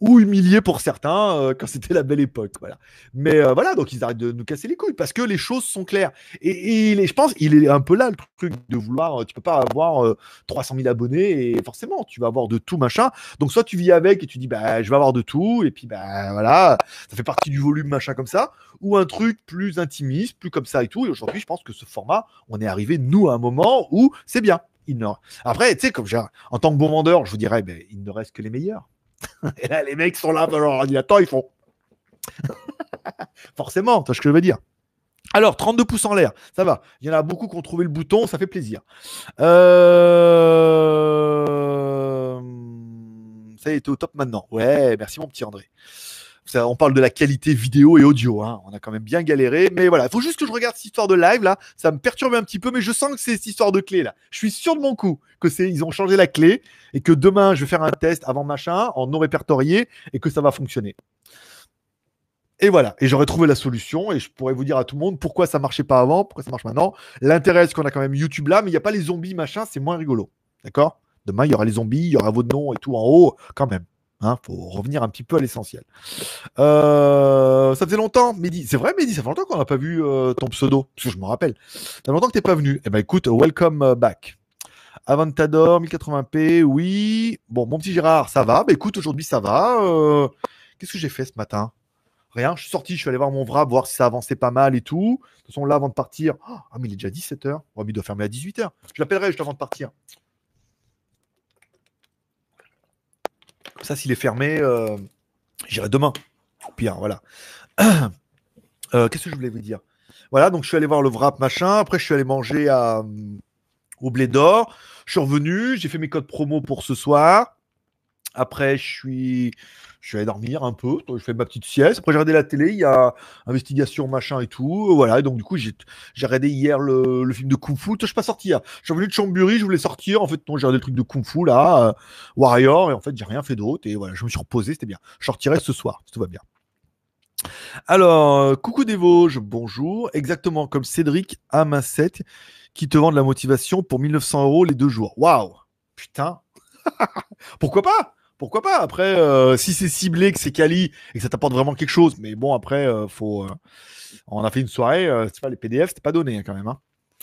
Ou humilier pour certains euh, quand c'était la belle époque. Voilà. Mais euh, voilà, donc ils arrêtent de nous casser les couilles parce que les choses sont claires. Et, je pense il est un peu là le truc de vouloir. Euh, tu peux pas avoir 300 000 abonnés et forcément tu vas avoir de tout machin. Donc soit tu vis avec et tu dis bah je vais avoir de tout et puis bah voilà, ça fait partie du volume machin comme ça. Ou un truc plus intimiste, plus comme ça et tout. Et aujourd'hui, je pense que ce format, on est arrivé nous à un moment où c'est bien. Après, tu sais, comme en tant que bon vendeur, je vous dirais, ben, il ne reste que les meilleurs. Et là, les mecs sont là dans leur ordinateur, ils font. Forcément, tu ce que je veux dire. Alors, 32 pouces en l'air, ça va. Il y en a beaucoup qui ont trouvé le bouton, ça fait plaisir. Euh... Ça y est, au top maintenant. Ouais, merci mon petit André. On parle de la qualité vidéo et audio. Hein. On a quand même bien galéré. Mais voilà, il faut juste que je regarde cette histoire de live là. Ça me perturbe un petit peu, mais je sens que c'est cette histoire de clé là. Je suis sûr de mon coup que c'est ils ont changé la clé et que demain je vais faire un test avant machin en non répertorié et que ça va fonctionner. Et voilà, et j'aurais trouvé la solution et je pourrais vous dire à tout le monde pourquoi ça marchait pas avant, pourquoi ça marche maintenant. L'intérêt, c'est qu'on a quand même YouTube là, mais il n'y a pas les zombies machin, c'est moins rigolo. D'accord? Demain, il y aura les zombies, il y aura votre nom et tout en haut, quand même. Hein, faut revenir un petit peu à l'essentiel. Euh, ça faisait longtemps, Mehdi. C'est vrai, Mehdi, ça fait longtemps qu'on n'a pas vu euh, ton pseudo, parce que je me rappelle. Ça fait longtemps que t'es pas venu. Eh ben écoute, welcome back. Avantador, 1080p, oui. Bon, mon petit Gérard, ça va. Bah écoute, aujourd'hui ça va. Euh, qu'est-ce que j'ai fait ce matin? Rien. Je suis sorti, je suis allé voir mon VRAP, voir si ça avançait pas mal et tout. De toute façon, là, avant de partir. Ah, mais il est déjà 17h. Oh, il doit fermer à 18h. Je l'appellerai juste avant de partir. Ça, s'il est fermé, euh, j'irai demain. Pire, voilà. Euh, qu'est-ce que je voulais vous dire? Voilà, donc je suis allé voir le wrap machin. Après, je suis allé manger à, au Blé d'Or. Je suis revenu, j'ai fait mes codes promo pour ce soir. Après, je suis, je allé dormir un peu, je fais ma petite sieste. Après, j'ai regardé la télé, il y a investigation, machin et tout. Voilà, et donc du coup, j'ai regardé hier le, film de Kung Fu. Je suis pas sorti hier. Je suis revenu de Chambéry, je voulais sortir. En fait, j'ai regardé le truc de Kung Fu là, euh, Warrior, et en fait, j'ai rien fait d'autre. Et voilà, je me suis reposé, c'était bien. Je sortirai ce soir, tout va bien. Alors, euh, coucou des Vosges, bonjour. Exactement comme Cédric A7 qui te vend de la motivation pour 1900 euros les deux jours. Waouh Putain Pourquoi pas? Pourquoi pas? Après, euh, si c'est ciblé, que c'est quali et que ça t'apporte vraiment quelque chose, mais bon, après, euh. Euh, on a fait une soirée, pas les PDF, c'était pas donné hein, quand même. Hein.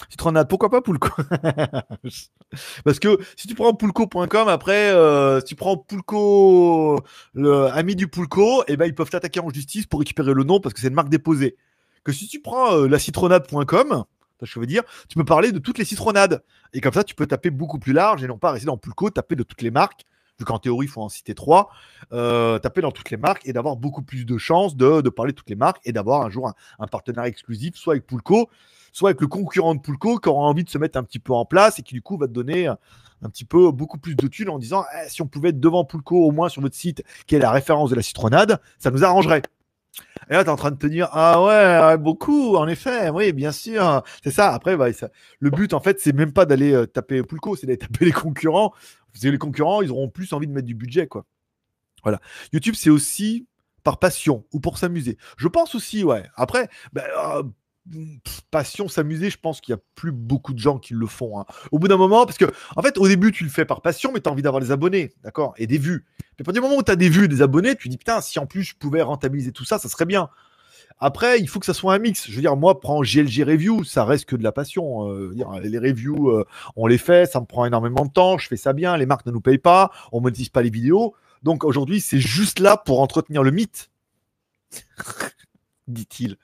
Citronade, pourquoi pas Poulco? Parce que si tu prends poulco.com, après, si tu prends Poulco, le ami du Poulco, eh ben ils peuvent t'attaquer en justice pour récupérer le nom parce que c'est une marque déposée. Que si tu prends la citronade.com, je veux dire, tu peux parler de toutes les citronades. Et comme ça, tu peux taper beaucoup plus large et non pas rester dans Poulco, taper de toutes les marques vu qu'en théorie, il faut en citer trois, euh, taper dans toutes les marques et d'avoir beaucoup plus de chances de, parler de toutes les marques et d'avoir un jour un, partenaire exclusif, soit avec Poulco, soit avec le concurrent de Poulco qui aura envie de se mettre un petit peu en place et qui du coup va te donner un, petit peu beaucoup plus de thunes en disant eh, si on pouvait être devant Poulco au moins sur votre site qui est la référence de la citronade, ça nous arrangerait. Et là, tu es en train de te dire, ah ouais, beaucoup, en effet, oui, bien sûr. C'est ça. Après, bah, le but, en fait, c'est même pas d'aller euh, taper Poulco, c'est d'aller taper les concurrents les concurrents, ils auront plus envie de mettre du budget, quoi. Voilà. YouTube, c'est aussi par passion ou pour s'amuser. Je pense aussi, ouais. Après, ben, euh, passion, s'amuser, je pense qu'il y a plus beaucoup de gens qui le font. Hein. Au bout d'un moment, parce que, en fait, au début, tu le fais par passion, mais tu as envie d'avoir des abonnés, d'accord Et des vues. Mais à du moment où tu as des vues, des abonnés, tu dis, putain, si en plus je pouvais rentabiliser tout ça, ça serait bien. Après, il faut que ça soit un mix. Je veux dire, moi, prends GLG Review, ça reste que de la passion. Euh, les reviews, euh, on les fait, ça me prend énormément de temps, je fais ça bien, les marques ne nous payent pas, on monétise pas les vidéos. Donc aujourd'hui, c'est juste là pour entretenir le mythe. Dit-il.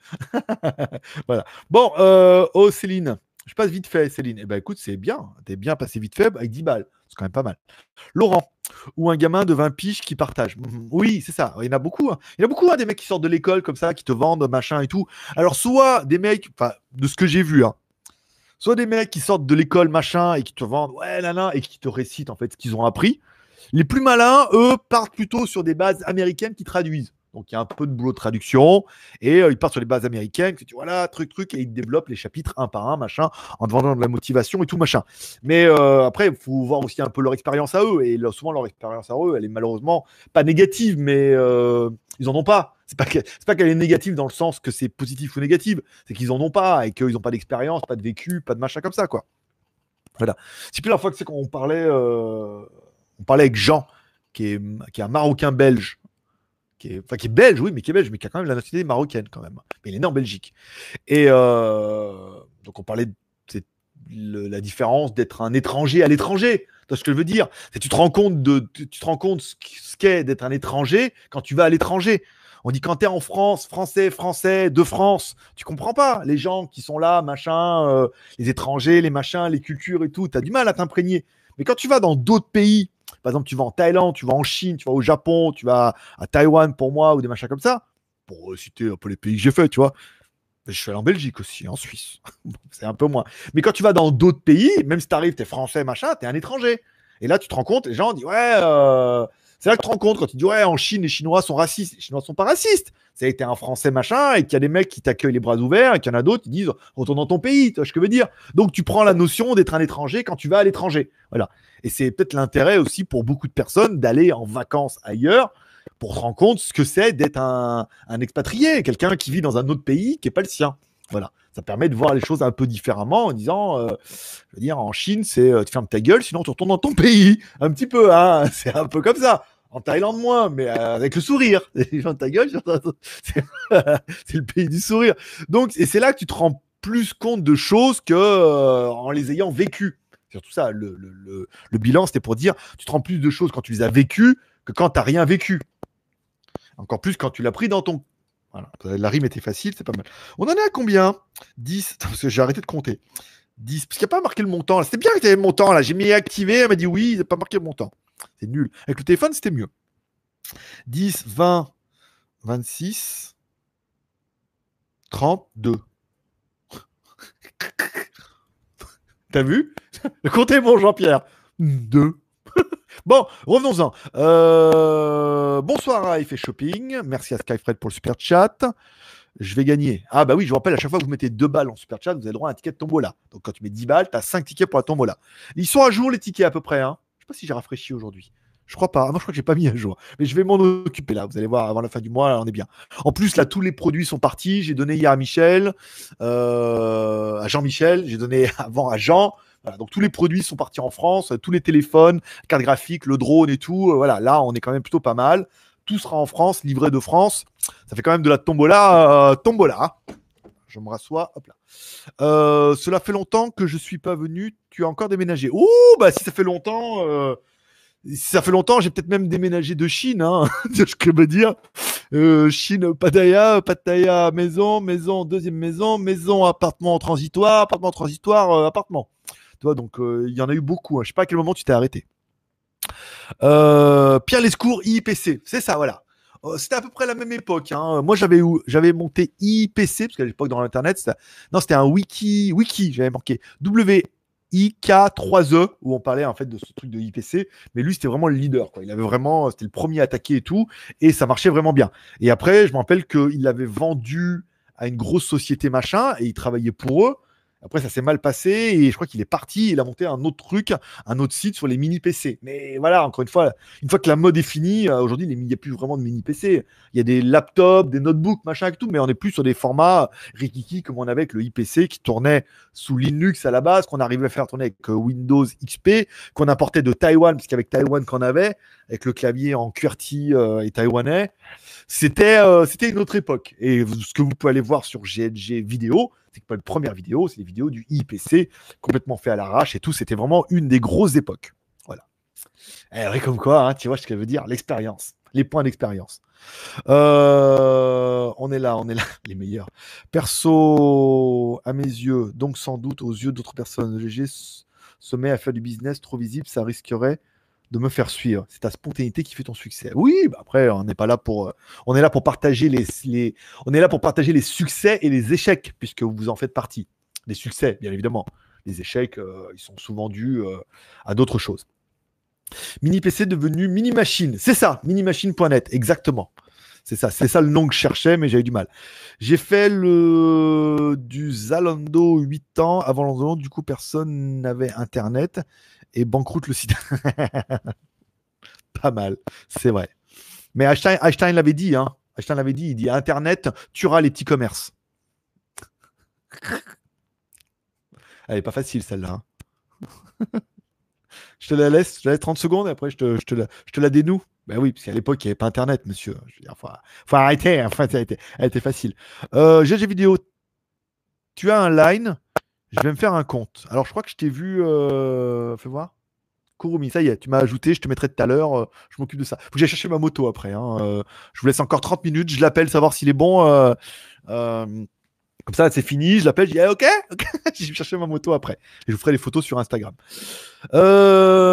voilà. Bon, euh, oh Céline, je passe vite fait, Céline. Eh ben écoute, c'est bien. T'es bien passé vite fait avec 10 balles. C'est quand même pas mal. Laurent, ou un gamin de 20 piges qui partage. Mhm. Oui, c'est ça. Il y en a beaucoup. Hein. Il y en a beaucoup, hein, des mecs qui sortent de l'école comme ça, qui te vendent machin et tout. Alors, soit des mecs, enfin, de ce que j'ai vu, hein, soit des mecs qui sortent de l'école machin et qui te vendent, ouais, là, là, et qui te récitent en fait ce qu'ils ont appris. Les plus malins, eux, partent plutôt sur des bases américaines qui traduisent. Donc il y a un peu de boulot de traduction et euh, ils partent sur les bases américaines, tu voilà, truc, truc, et ils développent les chapitres un par un, machin, en te vendant de la motivation et tout, machin. Mais euh, après, il faut voir aussi un peu leur expérience à eux. Et souvent, leur expérience à eux, elle est malheureusement pas négative, mais euh, ils en ont pas. C'est pas qu'elle est négative dans le sens que c'est positif ou négatif, c'est qu'ils en ont pas et qu'ils n'ont pas d'expérience, pas de vécu, pas de machin comme ça, quoi. Voilà. C'est plus la fois que c'est qu'on parlait, on parlait avec Jean, qui est un Marocain belge, qui est, enfin, qui est belge, oui, mais qui est belge, mais qui a quand même la nationalité marocaine quand même. Mais il est né en Belgique. Et euh, donc on parlait de la différence d'être un étranger à l'étranger. Tu ce que je veux dire? C'est tu te rends compte de, tu te rends compte ce qu'est d'être un étranger quand tu vas à l'étranger. On dit quand tu es en France, français, français, de France, tu comprends pas les gens qui sont là, machin, euh, les étrangers, les machins, les cultures et tout, tu as du mal à t'imprégner. Mais quand tu vas dans d'autres pays par exemple, tu vas en Thaïlande, tu vas en Chine, tu vas au Japon, tu vas à Taïwan pour moi ou des machins comme ça. Pour citer un peu les pays que j'ai fait, tu vois. Je suis allé en Belgique aussi, en Suisse. c'est un peu moins. Mais quand tu vas dans d'autres pays, même si tu arrives, tu es français, machin, tu un étranger. Et là, tu te rends compte, les gens disent Ouais, euh, C'est là que tu te rends compte quand tu dis ouais, en Chine, les Chinois sont racistes. Les Chinois sont pas racistes. Ça a été un Français machin et qu'il y a des mecs qui t'accueillent les bras ouverts et qu'il y en a d'autres qui disent retourne dans ton pays. Tu vois ce que je veux dire Donc tu prends la notion d'être un étranger quand tu vas à l'étranger. Voilà. Et c'est peut-être l'intérêt aussi pour beaucoup de personnes d'aller en vacances ailleurs pour te rendre compte ce que c'est d'être un, un expatrié, quelqu'un qui vit dans un autre pays qui n'est pas le sien. Voilà ça permet de voir les choses un peu différemment en disant, euh, je veux dire, en Chine, c'est euh, tu fermes ta gueule, sinon tu retournes dans ton pays. Un petit peu, hein, c'est un peu comme ça. En Thaïlande, moins, mais euh, avec le sourire. Les gens ta gueule, c'est le pays du sourire. Donc, et c'est là que tu te rends plus compte de choses que en les ayant vécues. Surtout ça, le, le, le bilan, c'était pour dire, tu te rends plus de choses quand tu les as vécues que quand tu n'as rien vécu. Encore plus quand tu l'as pris dans ton la rime était facile, c'est pas mal. On en est à combien? 10. Parce que j'ai arrêté de compter. 10. Parce qu'il n'y a pas marqué le montant. C'était bien que tu avais le montant là. J'ai mis activé. Elle m'a dit oui, il n'a pas marqué le montant. C'est nul. Avec le téléphone, c'était mieux. 10, 20, 26, 32. T'as vu? Le compte bon, Jean-Pierre. 2. Bon, revenons-en. Euh, bonsoir à Effet Shopping. Merci à Skyfred pour le super chat. Je vais gagner. Ah bah oui, je vous rappelle, à chaque fois que vous mettez deux balles en super chat, vous avez droit à un ticket de tombola. Donc quand tu mets 10 balles, tu as 5 tickets pour la tombola. Ils sont à jour les tickets à peu près. Hein. Je sais pas si j'ai rafraîchi aujourd'hui. Je crois pas. Moi, je crois que j'ai pas mis à jour. Mais je vais m'en occuper là. Vous allez voir, avant la fin du mois, on est bien. En plus, là, tous les produits sont partis. J'ai donné hier à Michel, euh, à Jean-Michel. J'ai donné avant à Jean donc tous les produits sont partis en France, tous les téléphones, carte graphique, le drone et tout. Euh, voilà, là on est quand même plutôt pas mal. Tout sera en France, livré de France. Ça fait quand même de la tombola, euh, tombola. Je me rassois, hop là. Euh, cela fait longtemps que je suis pas venu. Tu as encore déménagé. Oh bah si ça fait longtemps, ça fait longtemps, j'ai peut-être même déménagé de Chine. Je veux dire. Chine, Pattaya, Pattaya, maison, maison, deuxième maison, maison, appartement transitoire, appartement transitoire, appartement donc euh, il y en a eu beaucoup. Hein. Je sais pas à quel moment tu t'es arrêté. Euh, Pierre Lescourt, IPC, c'est ça, voilà. Euh, c'était à peu près la même époque. Hein. Moi, j'avais monté IPC parce qu'à l'époque dans l'internet, non, c'était un wiki, wiki, j'avais marqué W IK3E où on parlait en fait de ce truc de IPC, mais lui c'était vraiment le leader. Il avait vraiment, c'était le premier à attaquer et tout, et ça marchait vraiment bien. Et après, je me rappelle qu'il l'avait vendu à une grosse société machin et il travaillait pour eux. Après, ça s'est mal passé et je crois qu'il est parti. Il a monté un autre truc, un autre site sur les mini PC. Mais voilà, encore une fois, une fois que la mode est finie, euh, aujourd'hui, il n'y a plus vraiment de mini PC. Il y a des laptops, des notebooks, machin et tout, mais on n'est plus sur des formats rikiki comme on avait avec le IPC qui tournait sous Linux à la base, qu'on arrivait à faire tourner avec euh, Windows XP, qu'on importait de Taïwan, puisqu'avec Taïwan qu'on avait, avec le clavier en QWERTY euh, et taïwanais. C'était c'était une autre époque. Et ce que vous pouvez aller voir sur GLG vidéo, c'est pas une première vidéo, c'est les vidéos du IPC complètement fait à l'arrache et tout. C'était vraiment une des grosses époques. Voilà. Et eh, comme quoi, hein, tu vois ce qu'elle veut dire, l'expérience, les points d'expérience. Euh, on est là, on est là, les meilleurs. Perso, à mes yeux, donc sans doute aux yeux d'autres personnes, GG se met à faire du business trop visible, ça risquerait de me faire suivre. C'est ta spontanéité qui fait ton succès. Oui, bah après, on n'est pas là pour, euh, on est là pour partager les, succès et les échecs, puisque vous en faites partie. Les succès, bien évidemment. Les échecs, euh, ils sont souvent dus euh, à d'autres choses. Mini PC devenu mini machine. C'est ça, minimachine.net, exactement. C'est ça, c'est ça le nom que je cherchais, mais j'avais du mal. J'ai fait le du Zalando 8 ans. Avant Zalando, du coup, personne n'avait Internet et banqueroute le site. Pas mal, c'est vrai. Mais Einstein, l'avait dit, hein. Einstein l'avait dit, il dit Internet tuera les petits commerces. Elle est pas facile celle-là. Hein. je te la laisse, je te laisse 30 secondes après je te, je te, la, je te la dénoue. Ben oui, parce qu'à l'époque, il n'y avait pas Internet, monsieur. Je veux dire, faut, faut arrêter. Enfin, était, elle était facile. Euh, GG vidéo, tu as un line je vais me faire un compte. Alors, je crois que je t'ai vu. Euh... Fais voir. Kurumi, ça y est, tu m'as ajouté, je te mettrai tout à l'heure. Euh, je m'occupe de ça. Faut que j'aille chercher ma moto après. Hein. Euh, je vous laisse encore 30 minutes. Je l'appelle, savoir s'il est bon. Euh, Comme ça, c'est fini, je l'appelle, je dis eh, OK, je vais chercher ma moto après. Je vous ferai les photos sur Instagram. Euh...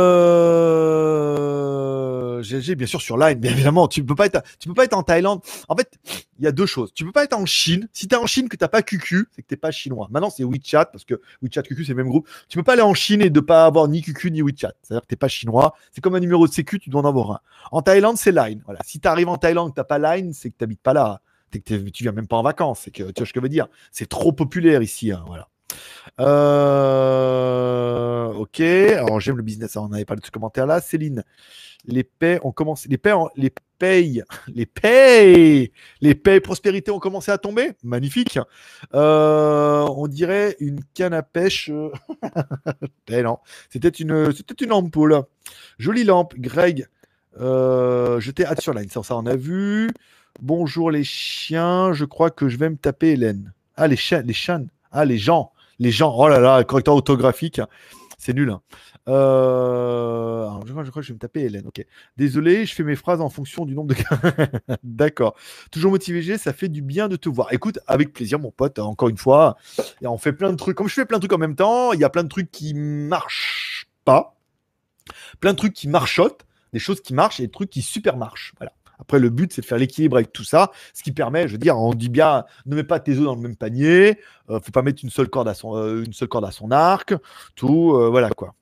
GLG, bien sûr, sur Line, bien évidemment. Tu peux peux pas être en Thaïlande. En fait, il y a deux choses. Tu peux pas être en Chine. Si tu es en Chine que t'as pas QQ, c'est que t'es pas chinois. Maintenant, c'est WeChat parce que WeChat, QQ, c'est le même groupe. Tu peux pas aller en Chine et de pas avoir ni QQ ni WeChat. C'est-à-dire que t'es pas chinois. C'est comme un numéro de sécu, tu dois en avoir un. En Thaïlande, c'est Line. Voilà. Si tu arrives en Thaïlande que t'as pas Line, c'est que t'habites pas là tu viens même pas en vacances. Que, tu vois ce que je veux dire C'est trop populaire ici. Hein, voilà. Euh, ok. Alors j'aime le business. On n'avait pas de ce commentaire là. Céline, les paix ont commencé. Les paix, les payes, les payes, les payes prospérité ont commencé à tomber? Magnifique. Euh, on dirait une canne à pêche. eh non, c'était une, c'était une ampoule. Jolie lampe. Greg, euh, j'étais sur line. Ça, ça, on a vu. Bonjour les chiens, je crois que je vais me taper Hélène. Ah, les chiens, les chiens. Ah, les gens. Les gens. Oh là là, correcteur autographique. C'est nul. Hein. Euh, je, crois, que je vais me taper Hélène. Ok. Désolé, je fais mes phrases en fonction du nombre de. D'accord. Toujours motivé, ça fait du bien de te voir. Écoute, avec plaisir, mon pote. Encore une fois, on fait plein de trucs. Comme je fais plein de trucs en même temps, il y a plein de trucs qui marchent pas, plein de trucs qui marchotent, des choses qui marchent et des trucs qui super marchent. Voilà. Après, le but, c'est de faire l'équilibre avec tout ça, ce qui permet, je veux dire, on dit bien, ne mets pas tes œufs dans le même panier, euh, faut pas mettre une seule corde à son, euh, une seule corde à son arc, tout, euh, voilà quoi.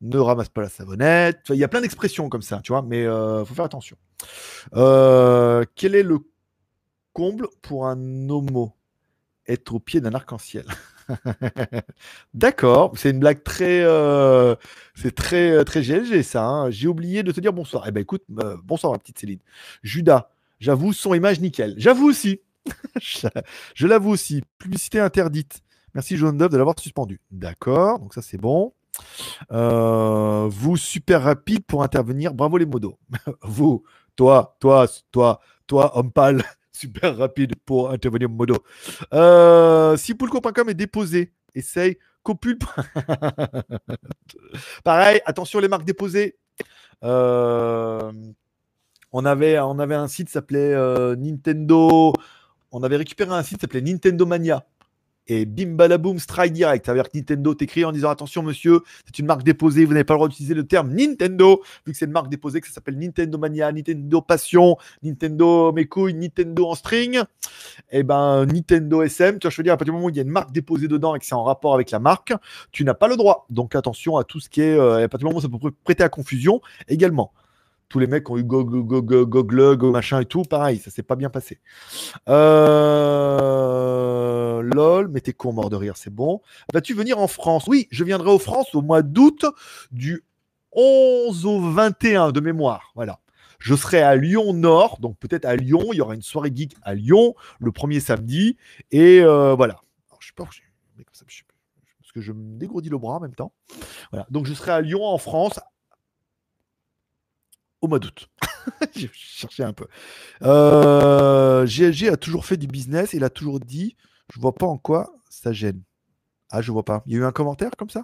Ne ramasse pas la savonnette. Il y a plein d'expressions comme ça, tu vois, mais il faut faire attention. quel est le comble pour un homo? Être au pied d'un arc-en-ciel. D'accord, c'est une blague très, euh, c'est très, euh, très GLG ça. Hein. J'ai oublié de te dire bonsoir. Eh ben écoute, euh, bonsoir ma petite Céline. Judas, j'avoue, son image nickel. J'avoue aussi. je, l'avoue aussi. Publicité interdite. Merci Jaune Dove de l'avoir suspendu. D'accord, donc ça c'est bon. vous super rapide pour intervenir. Bravo les modos. vous, toi, toi, toi, toi, homme pâle super rapide pour intervenir modo. Euh, si poulco.com est déposé, essaye copul. Pareil, attention les marques déposées. Euh, on, avait, un site s'appelait euh, Nintendo. On avait récupéré un site qui s'appelait Nintendo Mania et bim balaboum strike direct. avec Nintendo t'écrit en disant attention monsieur, c'est une marque déposée, vous n'avez pas le droit d'utiliser le terme Nintendo vu que c'est une marque déposée que ça s'appelle Nintendo Mania, Nintendo Passion, Nintendo mes couilles, Nintendo en string. Et eh ben Nintendo SM, tu vois je veux dire à partir du moment où il y a une marque déposée dedans et que c'est en rapport avec la marque, tu n'as pas le droit. Donc attention à tout ce qui est euh, à partir du moment où ça peut prêter à confusion également tous les mecs ont eu Google, go, machin et tout, pareil, ça s'est pas bien passé. Euh, lol, mais t'es con, mort de rire, c'est bon. Vas-tu venir en France? Oui, je viendrai en France au mois d'août du 11 au 21 de mémoire. Voilà. Je serai à Lyon Nord, donc peut-être à Lyon. Il y aura une soirée geek à Lyon le premier samedi. Et euh, voilà. je sais pas, parce que je me dégourdis le bras en même temps. Voilà. Donc je serai à Lyon en France au mois d'août. J'ai cherché un peu. Euh, GLG a toujours fait du business. Il a toujours dit Je vois pas en quoi ça gêne. Ah, je vois pas. Il y a eu un commentaire comme ça?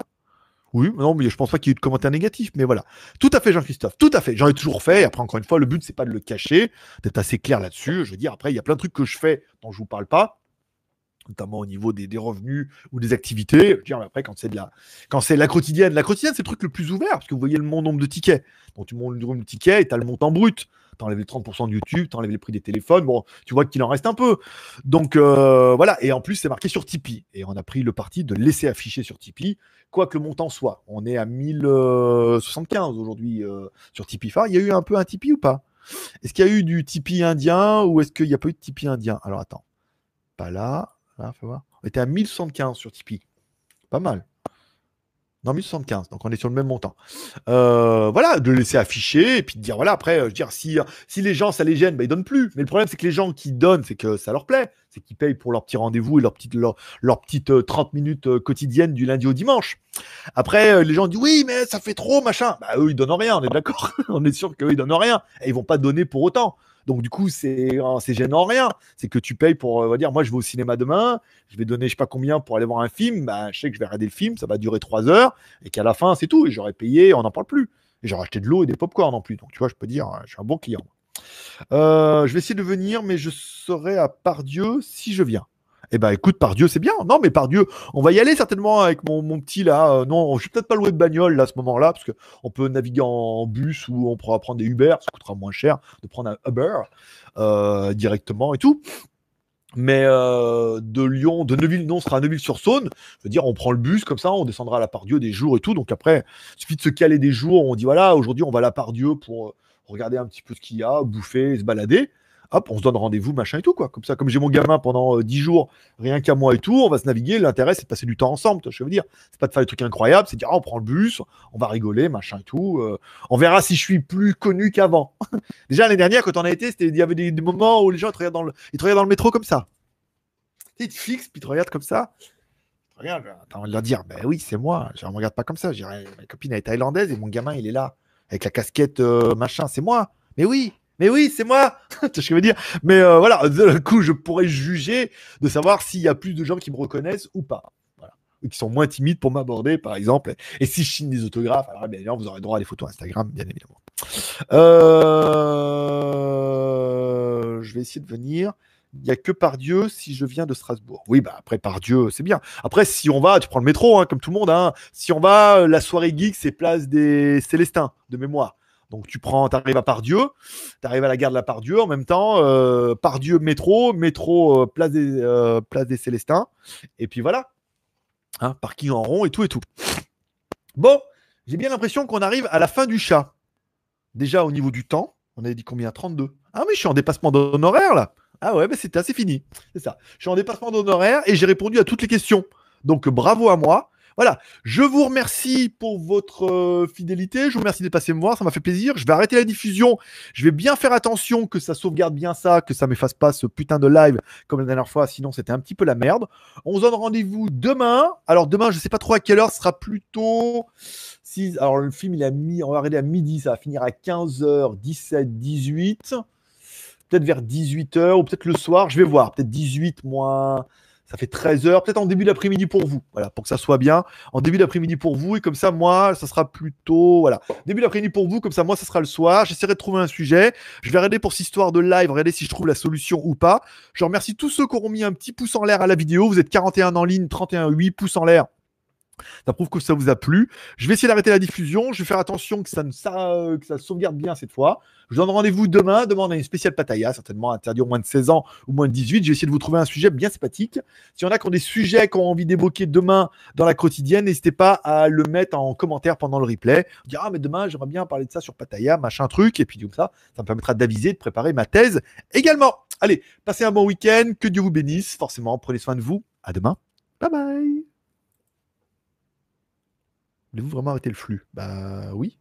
Oui, non, mais je pense pas qu'il y ait eu de commentaires négatifs, mais voilà. Tout à fait, Jean-Christophe, tout à fait. J'en ai toujours fait. Après, encore une fois, le but, c'est pas de le cacher, d'être assez clair là-dessus. Je veux dire, après, il y a plein de trucs que je fais dont je vous parle pas notamment au niveau des, revenus ou des activités. Je dire, après, quand c'est de la, quand c'est la quotidienne, la quotidienne, c'est le truc le plus ouvert, parce que vous voyez le nombre de tickets. Donc, tu montes le nombre de tickets et tu as le montant brut. Tu enlèves les 30% de YouTube, tu enlèves les prix des téléphones. Bon, tu vois qu'il en reste un peu. Donc, euh, voilà. Et en plus, c'est marqué sur Tipeee. Et on a pris le parti de laisser afficher sur Tipeee, quoi que le montant soit. On est à 1075 aujourd'hui euh, sur Tipeee. il y a eu un peu un Tipeee ou pas? Est-ce qu'il y a eu du Tipeee indien ou est-ce qu'il n'y a pas eu de Tipeee indien? Alors, attends. Pas là. On était à 1075 sur Tipeee. Pas mal. Non, 1075, donc on est sur le même montant. Euh, voilà, de laisser afficher et puis de dire, voilà, après, euh, je veux dire, si, si les gens, ça les gêne, bah, ils donnent plus. Mais le problème, c'est que les gens qui donnent, c'est que ça leur plaît. C'est qu'ils payent pour leur petit rendez-vous et leur petite, leur, petite 30 euh, minutes quotidiennes du lundi au dimanche. Après, les gens disent, oui, mais ça fait trop, machin. Bah, eux, ils donnent rien, on est d'accord. on est sûr qu'eux, ils donnent rien. Et ils vont pas donner pour autant. Donc du coup, c'est gênant rien. C'est que tu payes pour euh, dire, moi je vais au cinéma demain, je vais donner je sais pas combien pour aller voir un film. Bah, je sais que je vais regarder le film, ça va durer trois heures et qu'à la fin c'est tout. Et j'aurais payé, on n'en parle plus. Et j'aurais acheté de l'eau et des pop-corn en plus. Donc tu vois, je peux dire, je suis un bon client. Euh, je vais essayer de venir, mais je serai à Pardieu si je viens. Eh ben écoute, par Dieu, c'est bien. Non, mais par Dieu, on va y aller certainement avec mon, petit là. Euh, non, je vais peut-être pas louer de bagnole là à ce moment-là, parce que on peut naviguer en bus ou on pourra prendre des Uber, ça coûtera moins cher de prendre un Uber euh, directement et tout. Mais euh, de Lyon, de Neuville, non, on sera à Neuville-sur-Saône. Je veux dire, on prend le bus comme ça, on descendra à la Pardieu des jours et tout. Donc après, il suffit de se caler des jours. On dit voilà, aujourd'hui, on va à la Pardieu pour regarder un petit peu ce qu'il y a, bouffer, se balader hop, on se donne rendez-vous, machin et tout, quoi. Comme ça, comme j'ai mon gamin pendant euh, 10 jours, rien qu'à moi et tout, on va se naviguer. L'intérêt, c'est de passer du temps ensemble, je veux dire. C'est pas de faire des trucs incroyables, c'est de dire, ah, on prend le bus, on va rigoler, machin et tout. euh, on verra si je suis plus connu qu'avant. Déjà, l'année dernière, quand on a été, il y avait des, moments où les gens te regardent dans le, ils regardent dans le métro comme ça. Ils te fixent, puis ils te regardent comme ça. Regardent, T'as envie de leur dire, ben oui, c'est moi. Je ne regarde pas comme ça. Je dirais, ma copine est thaïlandaise et mon gamin, il est là, avec la casquette euh, machin, c'est moi. Mais oui, mais oui, c'est moi. tu ce que je veux dire? Mais euh, voilà, du coup, je pourrais juger de savoir s'il y a plus de gens qui me reconnaissent ou pas. Voilà. Qui sont moins timides pour m'aborder, par exemple. Et si je signe des autographes, alors bien évidemment, vous aurez droit à des photos Instagram, bien évidemment. Euh, Je vais essayer de venir. Il n'y a que par Dieu si je viens de Strasbourg. Oui, bah après par Dieu, c'est bien. Après, si on va, tu prends le métro, hein, comme tout le monde. Hein. Si on va, euh, la soirée geek, c'est place des Célestins, de mémoire. Donc tu prends, tu arrives à Pardieu, tu arrives à la gare de la Pardieu en même temps, euh, Pardieu métro, métro euh, place, des, euh, place des Célestins, et puis voilà, hein, parking en rond et tout et tout. Bon, j'ai bien l'impression qu'on arrive à la fin du chat. Déjà au niveau du temps, on avait dit combien? 32. Ah oui, je suis en dépassement d'honoraire là. Ah ouais, mais c'était assez fini. C'est ça. Je suis en dépassement d'honoraire et j'ai répondu à toutes les questions. Donc bravo à moi. Voilà, je vous remercie pour votre euh, fidélité. Je vous remercie d'être passé me voir, ça m'a fait plaisir. Je vais arrêter la diffusion. Je vais bien faire attention que ça sauvegarde bien ça, que ça m'efface pas ce putain de live comme la dernière fois, sinon c'était un petit peu la merde. On se donne rendez-vous demain. Alors demain, je sais pas trop à quelle heure, ce sera plutôt. Alors le film, il a mis, on va arrêter à midi, ça va finir à 15h, 17, 18. Peut-être vers 18h ou peut-être le soir, je vais voir. Peut-être 18 moins ça fait 13 heures, peut-être en début d'après-midi pour vous. Voilà, pour que ça soit bien. En début d'après-midi pour vous, et comme ça, moi, ça sera plutôt. Voilà. Début d'après-midi pour vous, comme ça, moi, ça sera le soir. J'essaierai de trouver un sujet. Je vais regarder pour cette histoire de live, regarder si je trouve la solution ou pas. Je remercie tous ceux qui auront mis un petit pouce en l'air à la vidéo. Vous êtes 41 en ligne, 31, 8 pouces en l'air. Ça prouve que ça vous a plu. Je vais essayer d'arrêter la diffusion. Je vais faire attention que ça, ne, ça, que ça sauvegarde bien cette fois. Je vous donne rendez-vous demain. Demain, on a une spéciale Pataya, certainement interdit aux moins de 16 ans ou moins de 18. Je vais essayer de vous trouver un sujet bien sympathique. S'il y en a qui ont des sujets qui ont envie d'évoquer demain dans la quotidienne, n'hésitez pas à le mettre en commentaire pendant le replay. Dire, ah, mais demain, j'aimerais bien parler de ça sur Pataya, machin truc. Et puis, comme ça, ça me permettra d'aviser, de préparer ma thèse également. Allez, passez un bon week-end. Que Dieu vous bénisse. Forcément, prenez soin de vous. À demain. Bye bye. Voulez-vous vraiment arrêter le flux? Bah oui.